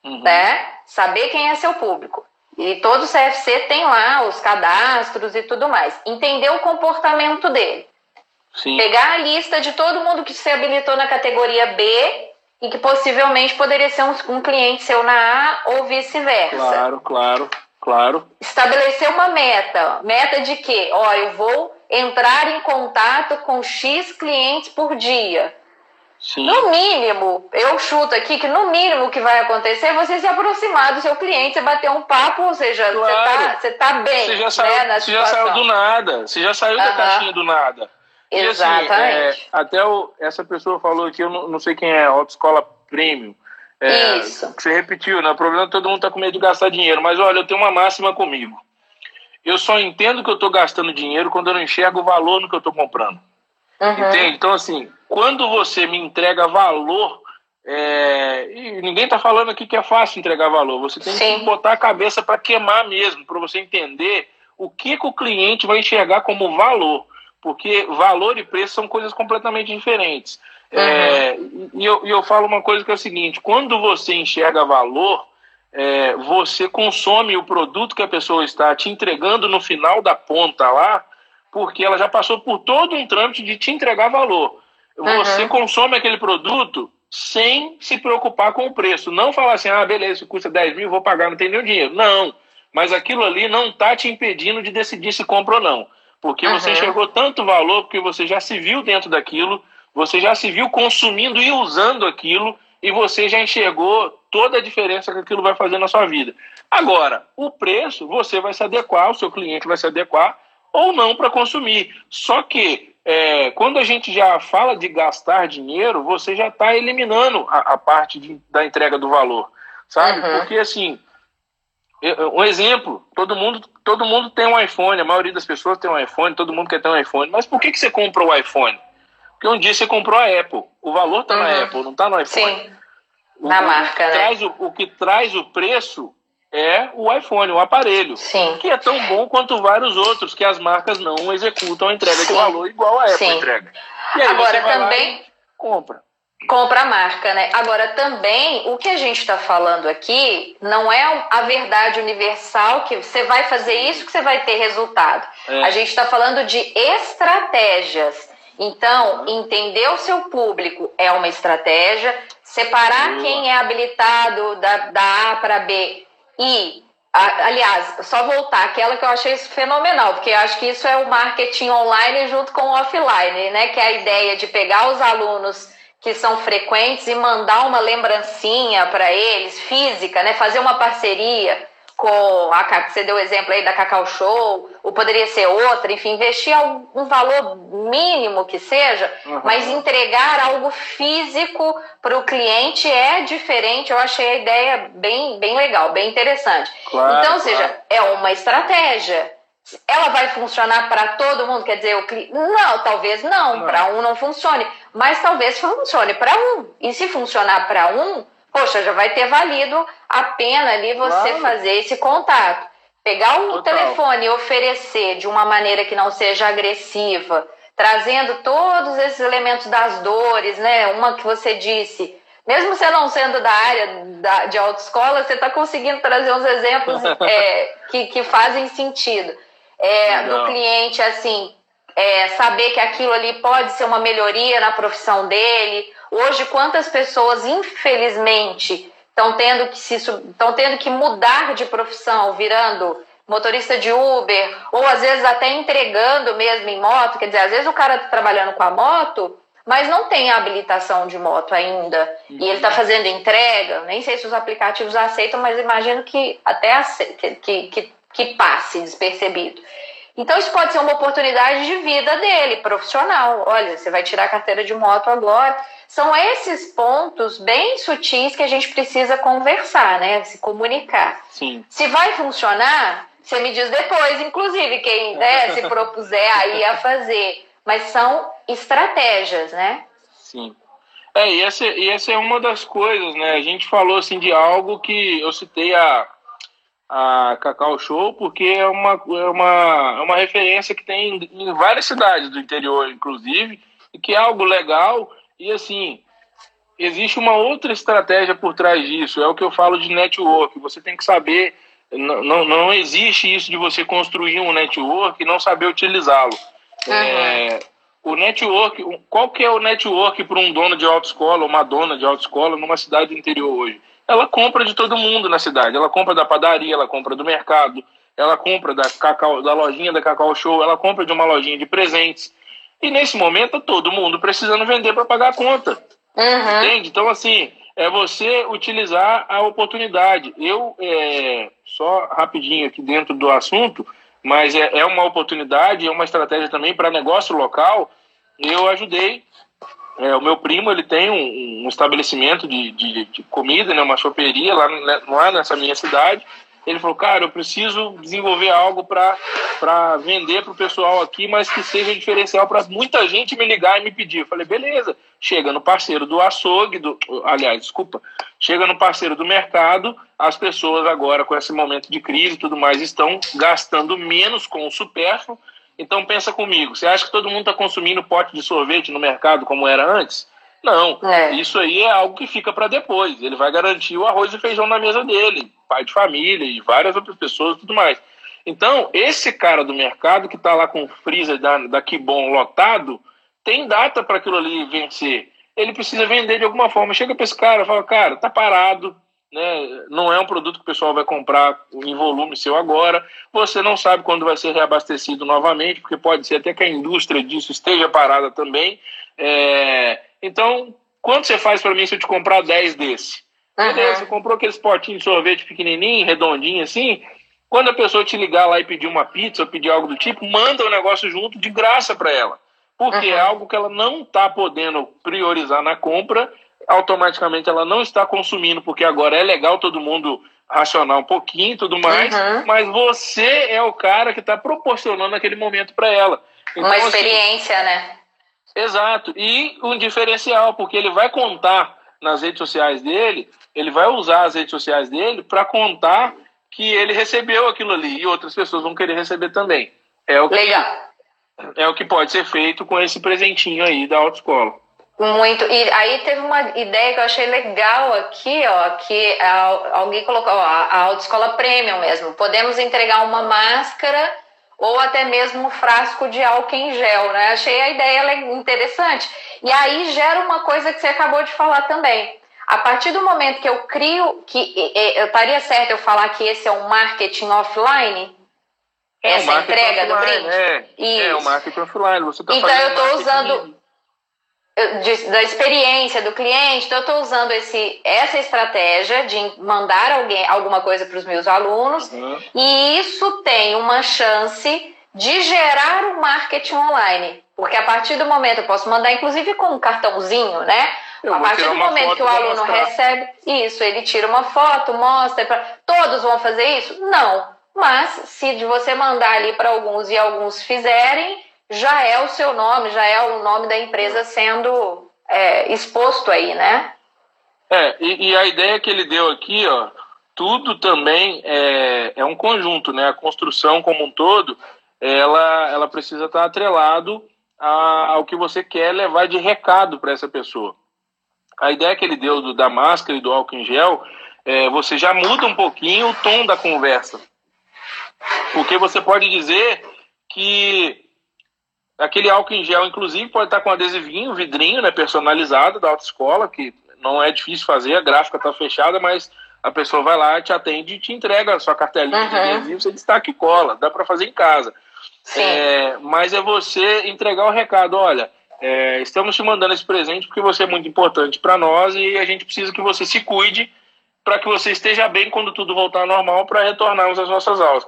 uhum. né? Saber quem é seu público. E todo CFC tem lá os cadastros e tudo mais. Entender o comportamento dele. Sim. Pegar a lista de todo mundo que se habilitou na categoria B e que possivelmente poderia ser um, um cliente seu na A ou vice-versa. Claro, claro, claro. Estabelecer uma meta. Meta de quê? Ó, eu vou entrar em contato com X clientes por dia. Sim. No mínimo, eu chuto aqui que no mínimo o que vai acontecer é você se aproximar do seu cliente, você bater um papo, ou seja, claro. você, tá, você tá bem. Você já saiu, né, você já saiu do nada. Você já saiu da caixinha do nada. Exatamente. E, assim, é, até o, essa pessoa falou aqui, eu não, não sei quem é, autoescola premium. É, Isso. Que você repetiu, né? O problema é que todo mundo tá com medo de gastar dinheiro. Mas olha, eu tenho uma máxima comigo. Eu só entendo que eu tô gastando dinheiro quando eu não enxergo o valor no que eu tô comprando. Uhum. Entende? Então, assim, quando você me entrega valor, é, e ninguém está falando aqui que é fácil entregar valor, você tem Sim. que botar a cabeça para queimar mesmo, para você entender o que, que o cliente vai enxergar como valor, porque valor e preço são coisas completamente diferentes. Uhum. É, e, eu, e eu falo uma coisa que é o seguinte: quando você enxerga valor, é, você consome o produto que a pessoa está te entregando no final da ponta lá, porque ela já passou por todo um trâmite de te entregar valor. Você uhum. consome aquele produto sem se preocupar com o preço. Não falar assim, ah, beleza, custa 10 mil, vou pagar, não tem nenhum dinheiro. Não. Mas aquilo ali não está te impedindo de decidir se compra ou não. Porque uhum. você enxergou tanto valor, porque você já se viu dentro daquilo, você já se viu consumindo e usando aquilo, e você já enxergou toda a diferença que aquilo vai fazer na sua vida. Agora, o preço, você vai se adequar, o seu cliente vai se adequar ou não para consumir. Só que é, quando a gente já fala de gastar dinheiro, você já está eliminando a, a parte de, da entrega do valor, sabe? Uhum. Porque assim, um exemplo, todo mundo, todo mundo tem um iPhone, a maioria das pessoas tem um iPhone, todo mundo quer ter um iPhone. Mas por que, que você comprou o iPhone? Porque um dia você comprou a Apple. O valor está uhum. na Apple, não está no iPhone. Sim. Na o, marca, né? O, o que traz o preço é o iPhone, o aparelho. Sim. Que é tão bom quanto vários outros que as marcas não executam a entrega Sim. de valor igual a Apple Sim. entrega. Agora também compra compra a marca, né? Agora também o que a gente está falando aqui não é a verdade universal que você vai fazer isso que você vai ter resultado. É. A gente está falando de estratégias. Então, entender o seu público é uma estratégia, separar Boa. quem é habilitado da, da A para B e Aliás, só voltar aquela que eu achei isso fenomenal, porque eu acho que isso é o marketing online junto com o offline, né? Que é a ideia de pegar os alunos que são frequentes e mandar uma lembrancinha para eles, física, né? Fazer uma parceria com a você deu o exemplo aí da Cacau Show, ou poderia ser outra, enfim, investir um valor mínimo que seja, uhum. mas entregar algo físico para o cliente é diferente. Eu achei a ideia bem, bem legal, bem interessante. Claro, então, ou seja, é uma estratégia. Ela vai funcionar para todo mundo? Quer dizer, o cliente. Não, talvez não, não. para um não funcione, mas talvez funcione para um. E se funcionar para um, poxa, já vai ter valido a pena ali você claro. fazer esse contato. Pegar o Total. telefone e oferecer de uma maneira que não seja agressiva, trazendo todos esses elementos das dores, né? Uma que você disse, mesmo você não sendo da área da, de autoescola, você está conseguindo trazer uns exemplos é, que, que fazem sentido. É, do cliente, assim, é, saber que aquilo ali pode ser uma melhoria na profissão dele, Hoje, quantas pessoas, infelizmente, estão tendo que se estão tendo que mudar de profissão, virando motorista de Uber, ou às vezes até entregando mesmo em moto. Quer dizer, às vezes o cara está trabalhando com a moto, mas não tem habilitação de moto ainda. Uhum. E ele está fazendo entrega. Nem sei se os aplicativos aceitam, mas imagino que até que, que, que passe despercebido. Então, isso pode ser uma oportunidade de vida dele, profissional. Olha, você vai tirar a carteira de moto agora. São esses pontos bem sutis que a gente precisa conversar, né? Se comunicar. Sim. Se vai funcionar, você me diz depois, inclusive, quem né, se propuser aí a fazer. Mas são estratégias, né? Sim. É, e essa, e essa é uma das coisas, né? A gente falou assim de algo que eu citei a, a Cacau Show, porque é uma, é uma, é uma referência que tem em várias cidades do interior, inclusive, e que é algo legal e assim, existe uma outra estratégia por trás disso, é o que eu falo de network. Você tem que saber, não, não, não existe isso de você construir um network e não saber utilizá-lo. Uhum. É, o network, qual que é o network para um dono de autoescola, uma dona de autoescola numa cidade do interior hoje? Ela compra de todo mundo na cidade. Ela compra da padaria, ela compra do mercado, ela compra da, cacau, da lojinha da Cacau Show, ela compra de uma lojinha de presentes. E nesse momento, todo mundo precisando vender para pagar a conta. Uhum. Entende? Então, assim, é você utilizar a oportunidade. Eu, é, só rapidinho aqui dentro do assunto, mas é, é uma oportunidade, é uma estratégia também para negócio local. Eu ajudei. É, o meu primo ele tem um, um estabelecimento de, de, de, comida, né, uma choperia lá, lá nessa minha cidade. Ele falou, cara, eu preciso desenvolver algo para vender para o pessoal aqui, mas que seja diferencial para muita gente me ligar e me pedir. Eu falei, beleza, chega no parceiro do açougue, do, aliás, desculpa, chega no parceiro do mercado, as pessoas agora, com esse momento de crise e tudo mais, estão gastando menos com o supérfluo. Então pensa comigo, você acha que todo mundo está consumindo pote de sorvete no mercado como era antes? Não, é. isso aí é algo que fica para depois. Ele vai garantir o arroz e feijão na mesa dele, pai de família e várias outras pessoas e tudo mais. Então, esse cara do mercado que está lá com o freezer da, da bom lotado, tem data para aquilo ali vencer. Ele precisa vender de alguma forma. Chega para esse cara e fala, cara, tá parado, né? não é um produto que o pessoal vai comprar em volume seu agora. Você não sabe quando vai ser reabastecido novamente, porque pode ser até que a indústria disso esteja parada também. É, então, quanto você faz para mim se eu te comprar 10 desse? Uhum. Beleza, você comprou aqueles potinhos de sorvete pequenininho, redondinho assim. Quando a pessoa te ligar lá e pedir uma pizza ou pedir algo do tipo, manda o negócio junto de graça para ela. Porque uhum. é algo que ela não está podendo priorizar na compra, automaticamente ela não está consumindo, porque agora é legal todo mundo racionar um pouquinho e tudo mais, uhum. mas você é o cara que está proporcionando aquele momento para ela. Então, uma assim, experiência, assim, né? Exato. E um diferencial, porque ele vai contar nas redes sociais dele, ele vai usar as redes sociais dele para contar que ele recebeu aquilo ali e outras pessoas vão querer receber também. É o que, Legal. é o que pode ser feito com esse presentinho aí da autoescola. Muito. E aí teve uma ideia que eu achei legal aqui, ó, que alguém colocou, ó, a autoescola premium mesmo. Podemos entregar uma máscara ou até mesmo um frasco de álcool em gel, né? Achei a ideia interessante. E aí gera uma coisa que você acabou de falar também. A partir do momento que eu crio, que eu estaria certo eu falar que esse é um marketing offline, é essa entrega offline, do brinde? É, Isso. é o marketing offline. Você tá então eu estou usando de, da experiência do cliente, então eu estou usando esse, essa estratégia de mandar alguém, alguma coisa para os meus alunos, uhum. e isso tem uma chance de gerar o um marketing online. Porque a partir do momento, eu posso mandar inclusive com um cartãozinho, né? Eu a partir do momento que o aluno recebe isso, ele tira uma foto, mostra. Pra... Todos vão fazer isso? Não. Mas se você mandar ali para alguns e alguns fizerem, já é o seu nome, já é o nome da empresa sendo é, exposto aí, né? É, e, e, a ideia que ele deu aqui, ó, tudo também é, é um conjunto, né? A construção como um todo, ela, ela precisa estar atrelado a, ao que você quer levar de recado para essa pessoa. A ideia que ele deu do, da máscara e do álcool em gel, é, você já muda um pouquinho o tom da conversa. Porque você pode dizer que Aquele álcool em gel, inclusive, pode estar com adesivinho, vidrinho, né, personalizado da autoescola, que não é difícil fazer, a gráfica está fechada, mas a pessoa vai lá, te atende e te entrega a sua cartelinha uhum. de adesivo, você destaca e cola, dá para fazer em casa. É, mas é você entregar o recado, olha, é, estamos te mandando esse presente porque você é muito importante para nós e a gente precisa que você se cuide para que você esteja bem quando tudo voltar ao normal para retornarmos às nossas aulas.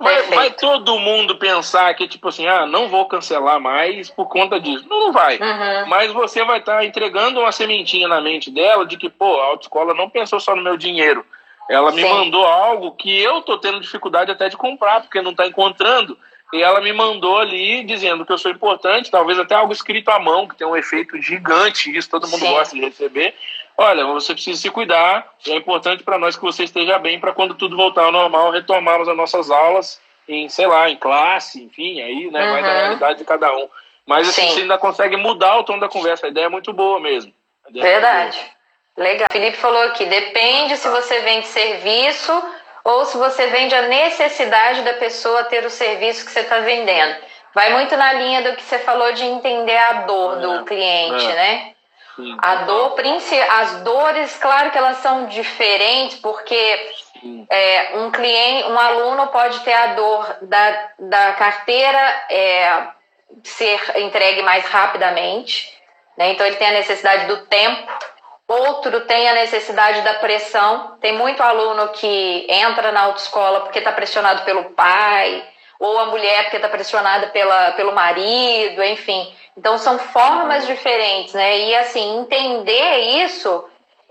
Vai, vai, todo mundo pensar que, tipo assim, ah, não vou cancelar mais por conta disso. Não, não vai. Uhum. Mas você vai estar tá entregando uma sementinha na mente dela de que, pô, a autoescola não pensou só no meu dinheiro. Ela me Sim. mandou algo que eu tô tendo dificuldade até de comprar, porque não está encontrando. E ela me mandou ali dizendo que eu sou importante, talvez até algo escrito à mão, que tem um efeito gigante, isso todo mundo Sim. gosta de receber olha, você precisa se cuidar, é importante para nós que você esteja bem para quando tudo voltar ao normal, retomarmos as nossas aulas em, sei lá, em classe, enfim, aí, né, uhum. vai da realidade de cada um. Mas assim, Sim. você ainda consegue mudar o tom da conversa, a ideia é muito boa mesmo. É Verdade. É Legal. Felipe falou aqui, depende se você vende serviço ou se você vende a necessidade da pessoa ter o serviço que você está vendendo. Vai muito na linha do que você falou de entender a dor é, do cliente, é. né? A dor, as dores, claro que elas são diferentes, porque é, um cliente, um aluno pode ter a dor da, da carteira é, ser entregue mais rapidamente, né? então ele tem a necessidade do tempo. Outro tem a necessidade da pressão. Tem muito aluno que entra na autoescola porque está pressionado pelo pai, ou a mulher porque está pressionada pela, pelo marido, enfim. Então são formas diferentes, né? E assim, entender isso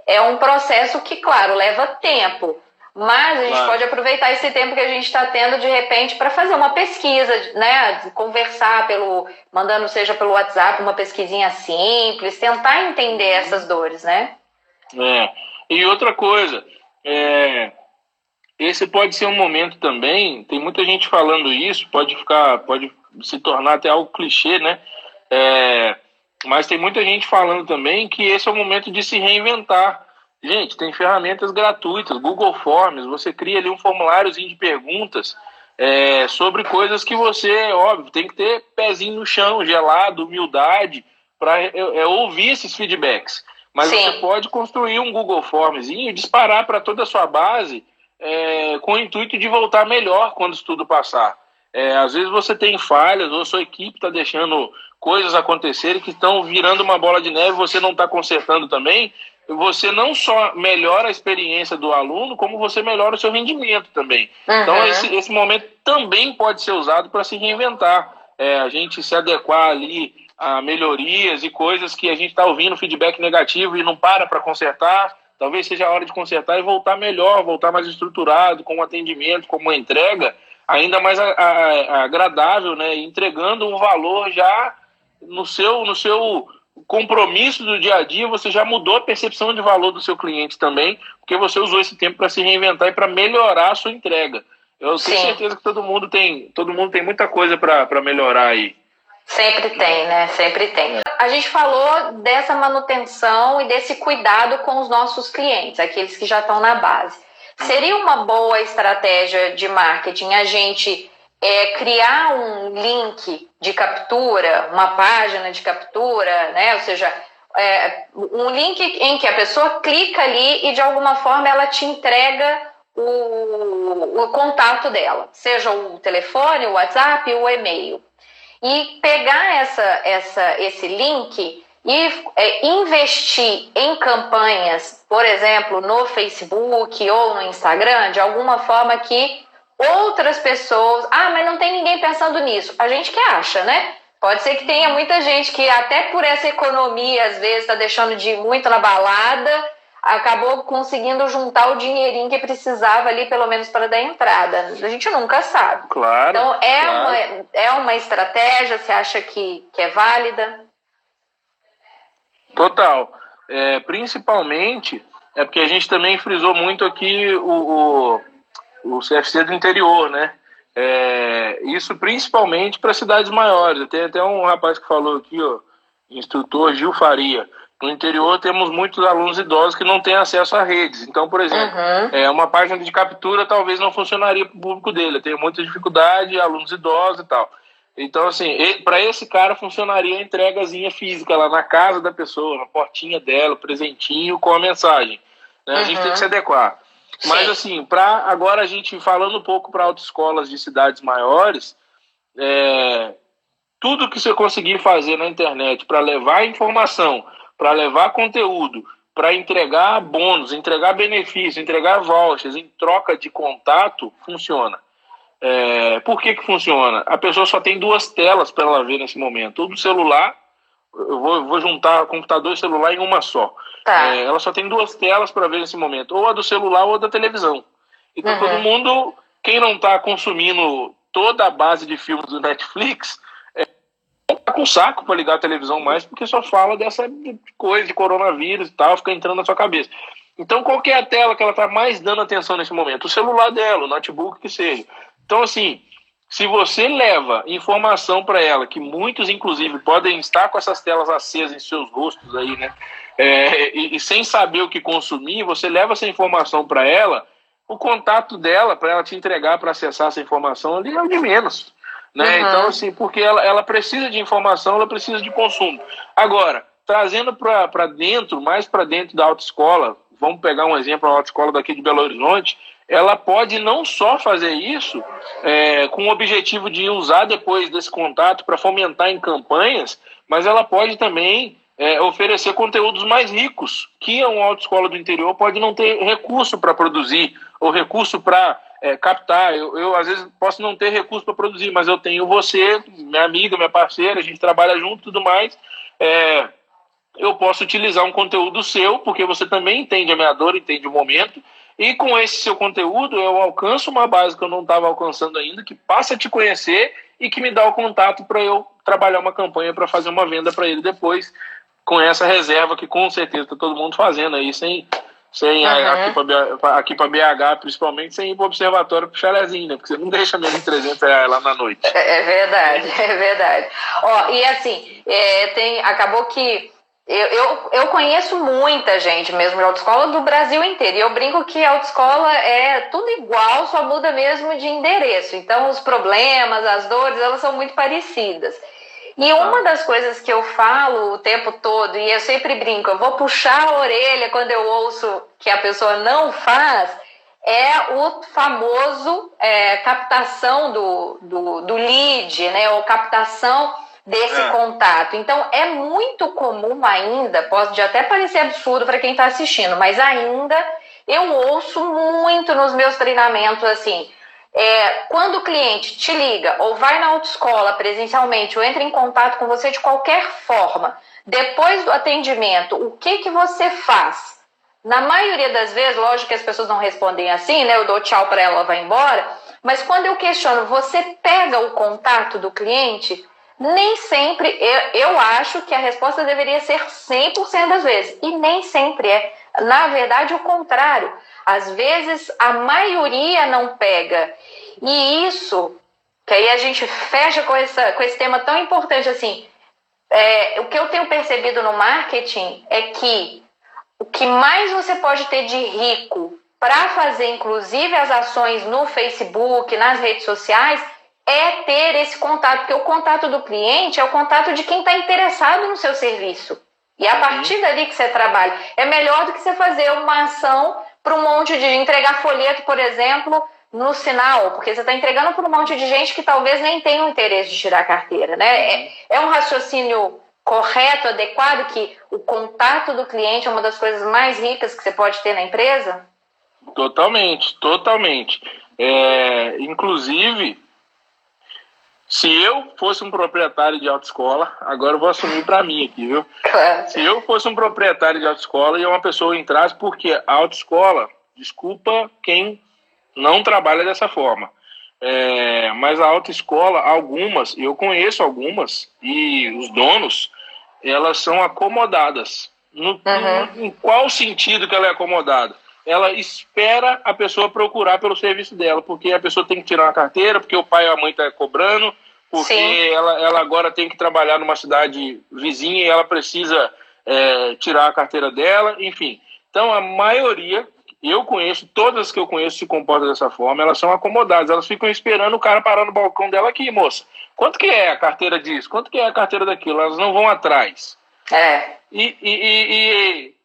é um processo que, claro, leva tempo. Mas a gente claro. pode aproveitar esse tempo que a gente está tendo de repente para fazer uma pesquisa, né? Conversar pelo, mandando seja pelo WhatsApp, uma pesquisinha simples, tentar entender essas dores, né? É. E outra coisa, é, esse pode ser um momento também. Tem muita gente falando isso, pode ficar, pode se tornar até algo clichê, né? É, mas tem muita gente falando também que esse é o momento de se reinventar. Gente, tem ferramentas gratuitas, Google Forms, você cria ali um formuláriozinho de perguntas é, sobre coisas que você, óbvio, tem que ter pezinho no chão, gelado, humildade, para é, é, ouvir esses feedbacks. Mas Sim. você pode construir um Google Forms e disparar para toda a sua base é, com o intuito de voltar melhor quando isso tudo passar. É, às vezes você tem falhas, ou a sua equipe está deixando coisas acontecerem que estão virando uma bola de neve, você não está consertando também, você não só melhora a experiência do aluno, como você melhora o seu rendimento também. Uhum. Então, esse, esse momento também pode ser usado para se reinventar. É, a gente se adequar ali a melhorias e coisas que a gente está ouvindo feedback negativo e não para para consertar. Talvez seja a hora de consertar e voltar melhor, voltar mais estruturado, com o atendimento, com uma entrega ainda mais a, a, agradável, né? entregando um valor já no seu, no seu compromisso do dia a dia, você já mudou a percepção de valor do seu cliente também, porque você usou esse tempo para se reinventar e para melhorar a sua entrega. Eu Sim. tenho certeza que todo mundo tem, todo mundo tem muita coisa para melhorar aí. Sempre tem, né? Sempre tem. A gente falou dessa manutenção e desse cuidado com os nossos clientes, aqueles que já estão na base. Seria uma boa estratégia de marketing a gente é, criar um link de captura, uma página de captura, né? Ou seja, é, um link em que a pessoa clica ali e de alguma forma ela te entrega o, o contato dela, seja o telefone, o WhatsApp, o e-mail. E pegar essa, essa, esse link e é, investir em campanhas, por exemplo, no Facebook ou no Instagram, de alguma forma que outras pessoas. Ah, mas não tem ninguém pensando nisso. A gente que acha, né? Pode ser que tenha muita gente que, até por essa economia, às vezes está deixando de ir muito na balada, acabou conseguindo juntar o dinheirinho que precisava ali, pelo menos para dar entrada. A gente nunca sabe. Claro. Então, é, claro. Uma, é uma estratégia, você acha que, que é válida? Total. É, principalmente, é porque a gente também frisou muito aqui o, o, o CFC do interior, né? É, isso principalmente para cidades maiores. Tem até um rapaz que falou aqui, ó, instrutor Gil Faria. No interior temos muitos alunos idosos que não têm acesso a redes. Então, por exemplo, uhum. é, uma página de captura talvez não funcionaria para o público dele. Tem muita dificuldade, alunos idosos e tal. Então, assim, para esse cara funcionaria a entregazinha física lá na casa da pessoa, na portinha dela, presentinho com a mensagem. Né? A gente tem que se adequar. Mas, Sim. assim, para agora a gente falando um pouco para autoescolas de cidades maiores, é, tudo que você conseguir fazer na internet para levar informação, para levar conteúdo, para entregar bônus, entregar benefícios, entregar vouchers em troca de contato, funciona. É, por que, que funciona? A pessoa só tem duas telas para ela ver nesse momento. Ou do celular, eu vou, vou juntar computador e celular em uma só. Tá. É, ela só tem duas telas para ver nesse momento, ou a do celular ou a da televisão. Então uhum. todo mundo, quem não está consumindo toda a base de filmes do Netflix, é, não tá com saco para ligar a televisão mais, porque só fala dessa coisa de coronavírus e tal, fica entrando na sua cabeça. Então, qual é a tela que ela está mais dando atenção nesse momento? O celular dela, o notebook que seja. Então, assim, se você leva informação para ela, que muitos, inclusive, podem estar com essas telas acesas em seus rostos aí, né? É, e, e, sem saber o que consumir, você leva essa informação para ela, o contato dela, para ela te entregar para acessar essa informação ali é o de menos. Né? Uhum. Então, assim, porque ela, ela precisa de informação, ela precisa de consumo. Agora, trazendo para dentro, mais para dentro da autoescola, vamos pegar um exemplo, a autoescola daqui de Belo Horizonte, ela pode não só fazer isso é, com o objetivo de usar depois desse contato para fomentar em campanhas, mas ela pode também é, oferecer conteúdos mais ricos, que uma autoescola do interior pode não ter recurso para produzir, ou recurso para é, captar. Eu, eu, às vezes, posso não ter recurso para produzir, mas eu tenho você, minha amiga, minha parceira, a gente trabalha junto e tudo mais. É, eu posso utilizar um conteúdo seu, porque você também entende a minha dor, entende o momento, e com esse seu conteúdo, eu alcanço uma base que eu não estava alcançando ainda, que passa a te conhecer e que me dá o contato para eu trabalhar uma campanha para fazer uma venda para ele depois, com essa reserva que com certeza está todo mundo fazendo aí, sem, sem uhum. aqui para BH, principalmente, sem ir para o observatório para o né? Porque você não deixa menos de 300 reais lá na noite. É, é verdade, é verdade. Ó, e assim, é, tem, acabou que eu, eu, eu, conheço muita gente mesmo de autoescola do Brasil inteiro. E eu brinco que autoescola é tudo igual, só muda mesmo de endereço. Então, os problemas, as dores, elas são muito parecidas. E uma das coisas que eu falo o tempo todo, e eu sempre brinco, eu vou puxar a orelha quando eu ouço que a pessoa não faz, é o famoso é, captação do, do, do lead, né? Ou captação desse é. contato. Então, é muito comum ainda, pode até parecer absurdo para quem está assistindo, mas ainda eu ouço muito nos meus treinamentos assim. É, quando o cliente te liga ou vai na autoescola presencialmente ou entra em contato com você de qualquer forma, depois do atendimento, o que, que você faz? Na maioria das vezes, lógico que as pessoas não respondem assim, né? Eu dou tchau para ela, ela vai embora. Mas quando eu questiono, você pega o contato do cliente? Nem sempre, eu, eu acho que a resposta deveria ser 100% das vezes, e nem sempre é. Na verdade, o contrário. Às vezes, a maioria não pega. E isso que aí a gente fecha com, essa, com esse tema tão importante assim. É, o que eu tenho percebido no marketing é que o que mais você pode ter de rico para fazer, inclusive, as ações no Facebook, nas redes sociais, é ter esse contato, porque o contato do cliente é o contato de quem está interessado no seu serviço. E a uhum. partir dali que você trabalha. É melhor do que você fazer uma ação para um monte de entregar folheto, por exemplo, no sinal, porque você está entregando para um monte de gente que talvez nem tenha o interesse de tirar a carteira, né? É, é um raciocínio correto, adequado, que o contato do cliente é uma das coisas mais ricas que você pode ter na empresa? Totalmente, totalmente. É, inclusive, se eu fosse um proprietário de autoescola, agora eu vou assumir para mim aqui, viu? Claro. Se eu fosse um proprietário de autoescola e uma pessoa entrasse, porque a autoescola, desculpa quem não trabalha dessa forma, é, mas a autoescola, algumas, eu conheço algumas, e os donos, elas são acomodadas. No, uhum. no, em qual sentido que ela é acomodada? Ela espera a pessoa procurar pelo serviço dela, porque a pessoa tem que tirar uma carteira, porque o pai ou a mãe está cobrando, porque ela, ela agora tem que trabalhar numa cidade vizinha e ela precisa é, tirar a carteira dela, enfim. Então, a maioria, eu conheço, todas que eu conheço se comportam dessa forma, elas são acomodadas, elas ficam esperando o cara parar no balcão dela aqui, moça. Quanto que é a carteira disso? Quanto que é a carteira daquilo? Elas não vão atrás. É. E, e, e, e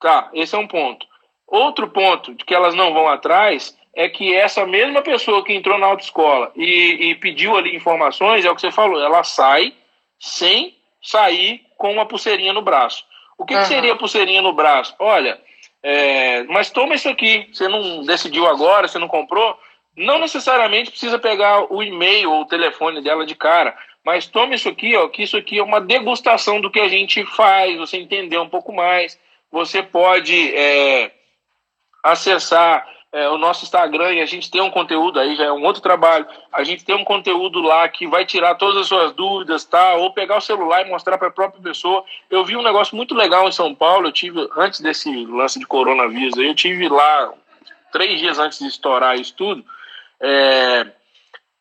tá, esse é um ponto. Outro ponto de que elas não vão atrás é que essa mesma pessoa que entrou na autoescola e, e pediu ali informações, é o que você falou, ela sai sem sair com uma pulseirinha no braço. O que, uhum. que seria pulseirinha no braço? Olha, é, mas toma isso aqui, você não decidiu agora, você não comprou, não necessariamente precisa pegar o e-mail ou o telefone dela de cara, mas tome isso aqui, ó, que isso aqui é uma degustação do que a gente faz, você entender um pouco mais. Você pode é, acessar é, o nosso Instagram e a gente tem um conteúdo aí, já é um outro trabalho. A gente tem um conteúdo lá que vai tirar todas as suas dúvidas, tá? Ou pegar o celular e mostrar para a própria pessoa. Eu vi um negócio muito legal em São Paulo. Eu tive, antes desse lance de coronavírus, eu tive lá três dias antes de estourar isso tudo. É,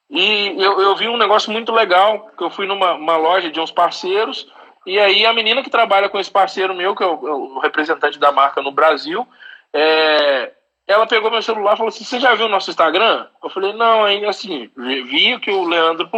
e eu, eu vi um negócio muito legal, que eu fui numa loja de uns parceiros, e aí a menina que trabalha com esse parceiro meu, que é o, é o representante da marca no Brasil, é, ela pegou meu celular e falou assim, você já viu o nosso Instagram? Eu falei, não, ainda assim, vi que o Leandro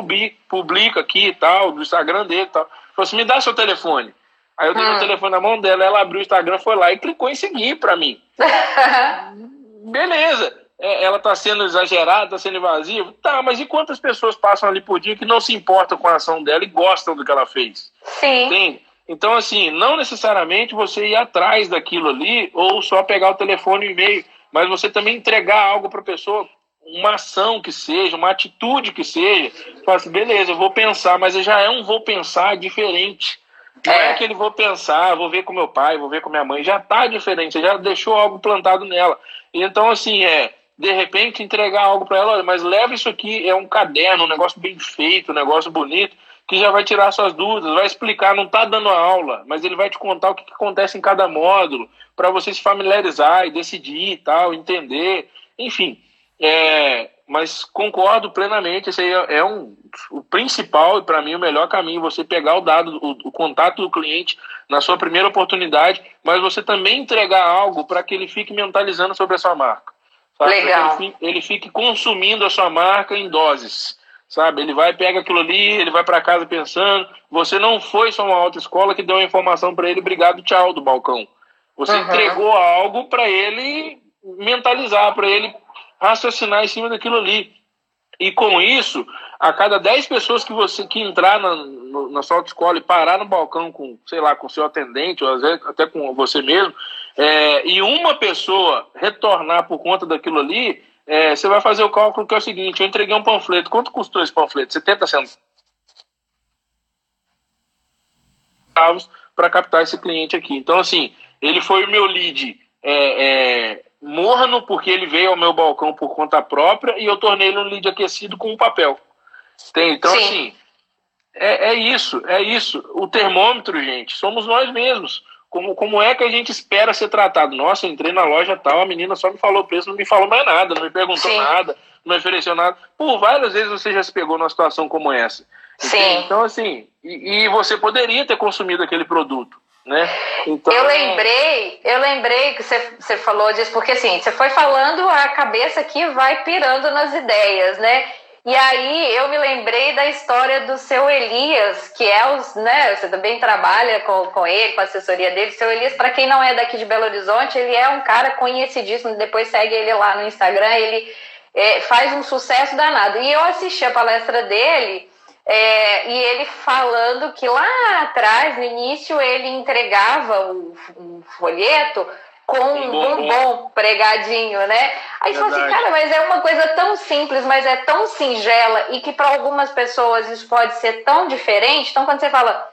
publica aqui e tal, do Instagram dele e tal. Falou assim, me dá seu telefone. Aí eu dei hum. o telefone na mão dela, ela abriu o Instagram, foi lá e clicou em seguir para mim. Beleza é, ela está sendo exagerada, está sendo invasiva. Tá, mas e quantas pessoas passam ali por dia que não se importam com a ação dela e gostam do que ela fez? Sim. Entende? Então, assim, não necessariamente você ir atrás daquilo ali ou só pegar o telefone e e-mail, mas você também entregar algo para a pessoa, uma ação que seja, uma atitude que seja. Fala assim, beleza, eu vou pensar, mas já é um vou pensar diferente. Não é. é aquele vou pensar, vou ver com meu pai, vou ver com minha mãe, já está diferente, você já deixou algo plantado nela. Então, assim, é de repente entregar algo para ela, mas leva isso aqui, é um caderno, um negócio bem feito, um negócio bonito, que já vai tirar suas dúvidas, vai explicar, não está dando aula, mas ele vai te contar o que, que acontece em cada módulo, para você se familiarizar e decidir e tal, entender, enfim. É, mas concordo plenamente, esse aí é, é um, o principal e para mim o melhor caminho, você pegar o dado, o, o, contato do cliente na sua primeira oportunidade, mas você também entregar algo para que ele fique mentalizando sobre a sua marca. Sabe? Legal. Ele, ele fique consumindo a sua marca em doses. Sabe? Ele vai, pega aquilo ali, ele vai para casa pensando. Você não foi só uma autoescola que deu uma informação para ele, obrigado, tchau, do balcão. Você uhum. entregou algo para ele mentalizar, para ele raciocinar em cima daquilo ali. E com isso, a cada 10 pessoas que você que entrar na, na sua autoescola e parar no balcão com, sei lá, com seu atendente, ou até com você mesmo, é, e uma pessoa retornar por conta daquilo ali, é, você vai fazer o cálculo que é o seguinte: eu entreguei um panfleto. Quanto custou esse panfleto? 70 centavos para captar esse cliente aqui. Então, assim, ele foi o meu lead é, é, morno, porque ele veio ao meu balcão por conta própria, e eu tornei ele um lead aquecido com um papel. Tem, então, Sim. assim, é, é isso, é isso. O termômetro, gente, somos nós mesmos. Como, como é que a gente espera ser tratado? Nossa, entrei na loja tal, a menina só me falou o preço, não me falou mais nada, não me perguntou Sim. nada, não me ofereceu nada. Por várias vezes você já se pegou numa situação como essa. Sim. Então, assim, e, e você poderia ter consumido aquele produto. Né? Então... Eu lembrei, eu lembrei que você, você falou disso, porque assim, você foi falando, a cabeça aqui vai pirando nas ideias, né? E aí eu me lembrei da história do seu Elias, que é os, né? Você também trabalha com, com ele, com a assessoria dele. Seu Elias, para quem não é daqui de Belo Horizonte, ele é um cara conhecidíssimo. Depois segue ele lá no Instagram, ele é, faz um sucesso danado. E eu assisti a palestra dele. É, e ele falando que lá atrás, no início, ele entregava um folheto com um bombom pregadinho, né? Aí você fala assim, cara, mas é uma coisa tão simples, mas é tão singela e que para algumas pessoas isso pode ser tão diferente. Então, quando você fala,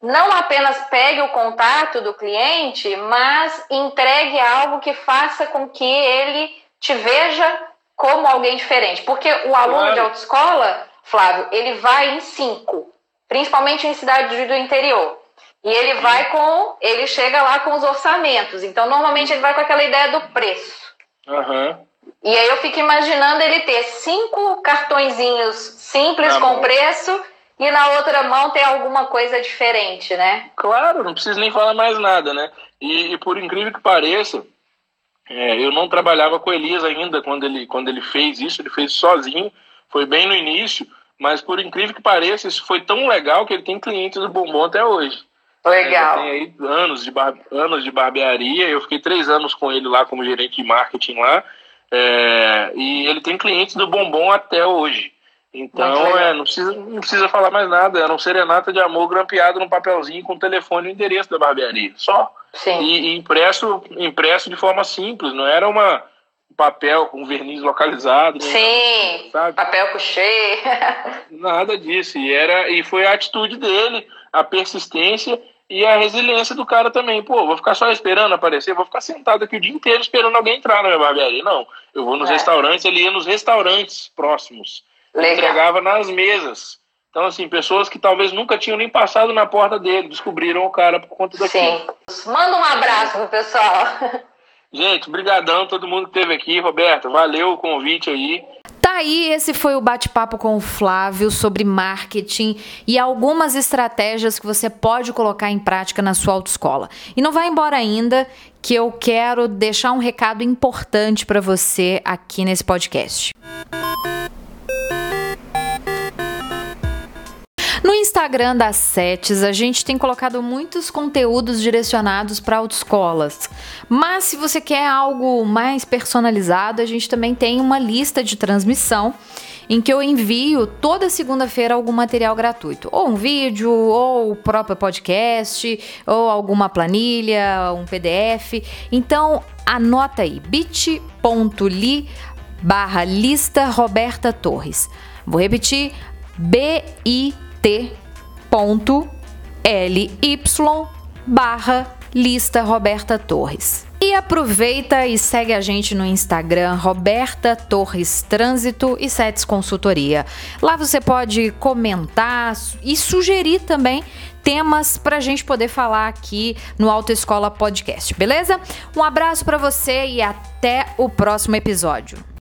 não apenas pegue o contato do cliente, mas entregue algo que faça com que ele te veja como alguém diferente. Porque o aluno claro. de autoescola, Flávio, ele vai em cinco, principalmente em cidades do interior. E ele vai com. Ele chega lá com os orçamentos. Então, normalmente, ele vai com aquela ideia do preço. Uhum. E aí eu fico imaginando ele ter cinco cartõezinhos simples com mão. preço e na outra mão ter alguma coisa diferente, né? Claro, não precisa nem falar mais nada, né? E, e por incrível que pareça, é, eu não trabalhava com Elias ainda quando ele, quando ele fez isso, ele fez sozinho, foi bem no início, mas por incrível que pareça, isso foi tão legal que ele tem clientes do Bombom até hoje. Legal. Tem aí anos de, bar... anos de barbearia. Eu fiquei três anos com ele lá como gerente de marketing lá. É... E ele tem clientes do Bombom até hoje. Então, é, não, precisa, não precisa falar mais nada. Era um serenata de amor grampeado num papelzinho com o telefone e o endereço da barbearia. Só. Sim. E, e impresso, impresso de forma simples. Não era uma papel com verniz localizado. Sim, sabe? papel couché. Nada disso. E, era, e foi a atitude dele, a persistência e a resiliência do cara também. Pô, vou ficar só esperando aparecer, vou ficar sentado aqui o dia inteiro esperando alguém entrar na minha barbearia. Não, eu vou nos é. restaurantes, ele ia nos restaurantes próximos. Legal. Entregava nas mesas. Então, assim, pessoas que talvez nunca tinham nem passado na porta dele, descobriram o cara por conta daquilo. Sim. Manda um abraço pro pessoal. Gente, brigadão todo mundo que esteve aqui. Roberto, valeu o convite aí. Tá aí, esse foi o bate-papo com o Flávio sobre marketing e algumas estratégias que você pode colocar em prática na sua autoescola. E não vai embora ainda, que eu quero deixar um recado importante para você aqui nesse podcast. No Instagram das SETES, a gente tem colocado muitos conteúdos direcionados para autoescolas. Mas se você quer algo mais personalizado, a gente também tem uma lista de transmissão em que eu envio toda segunda-feira algum material gratuito, ou um vídeo, ou o próprio podcast, ou alguma planilha, um PDF. Então anota aí bit.ly barra lista Roberta Torres. Vou repetir, B-I t.ly barra lista Roberta Torres. E aproveita e segue a gente no Instagram Roberta Torres Trânsito e Sets Consultoria. Lá você pode comentar e sugerir também temas para a gente poder falar aqui no Autoescola Podcast, beleza? Um abraço para você e até o próximo episódio.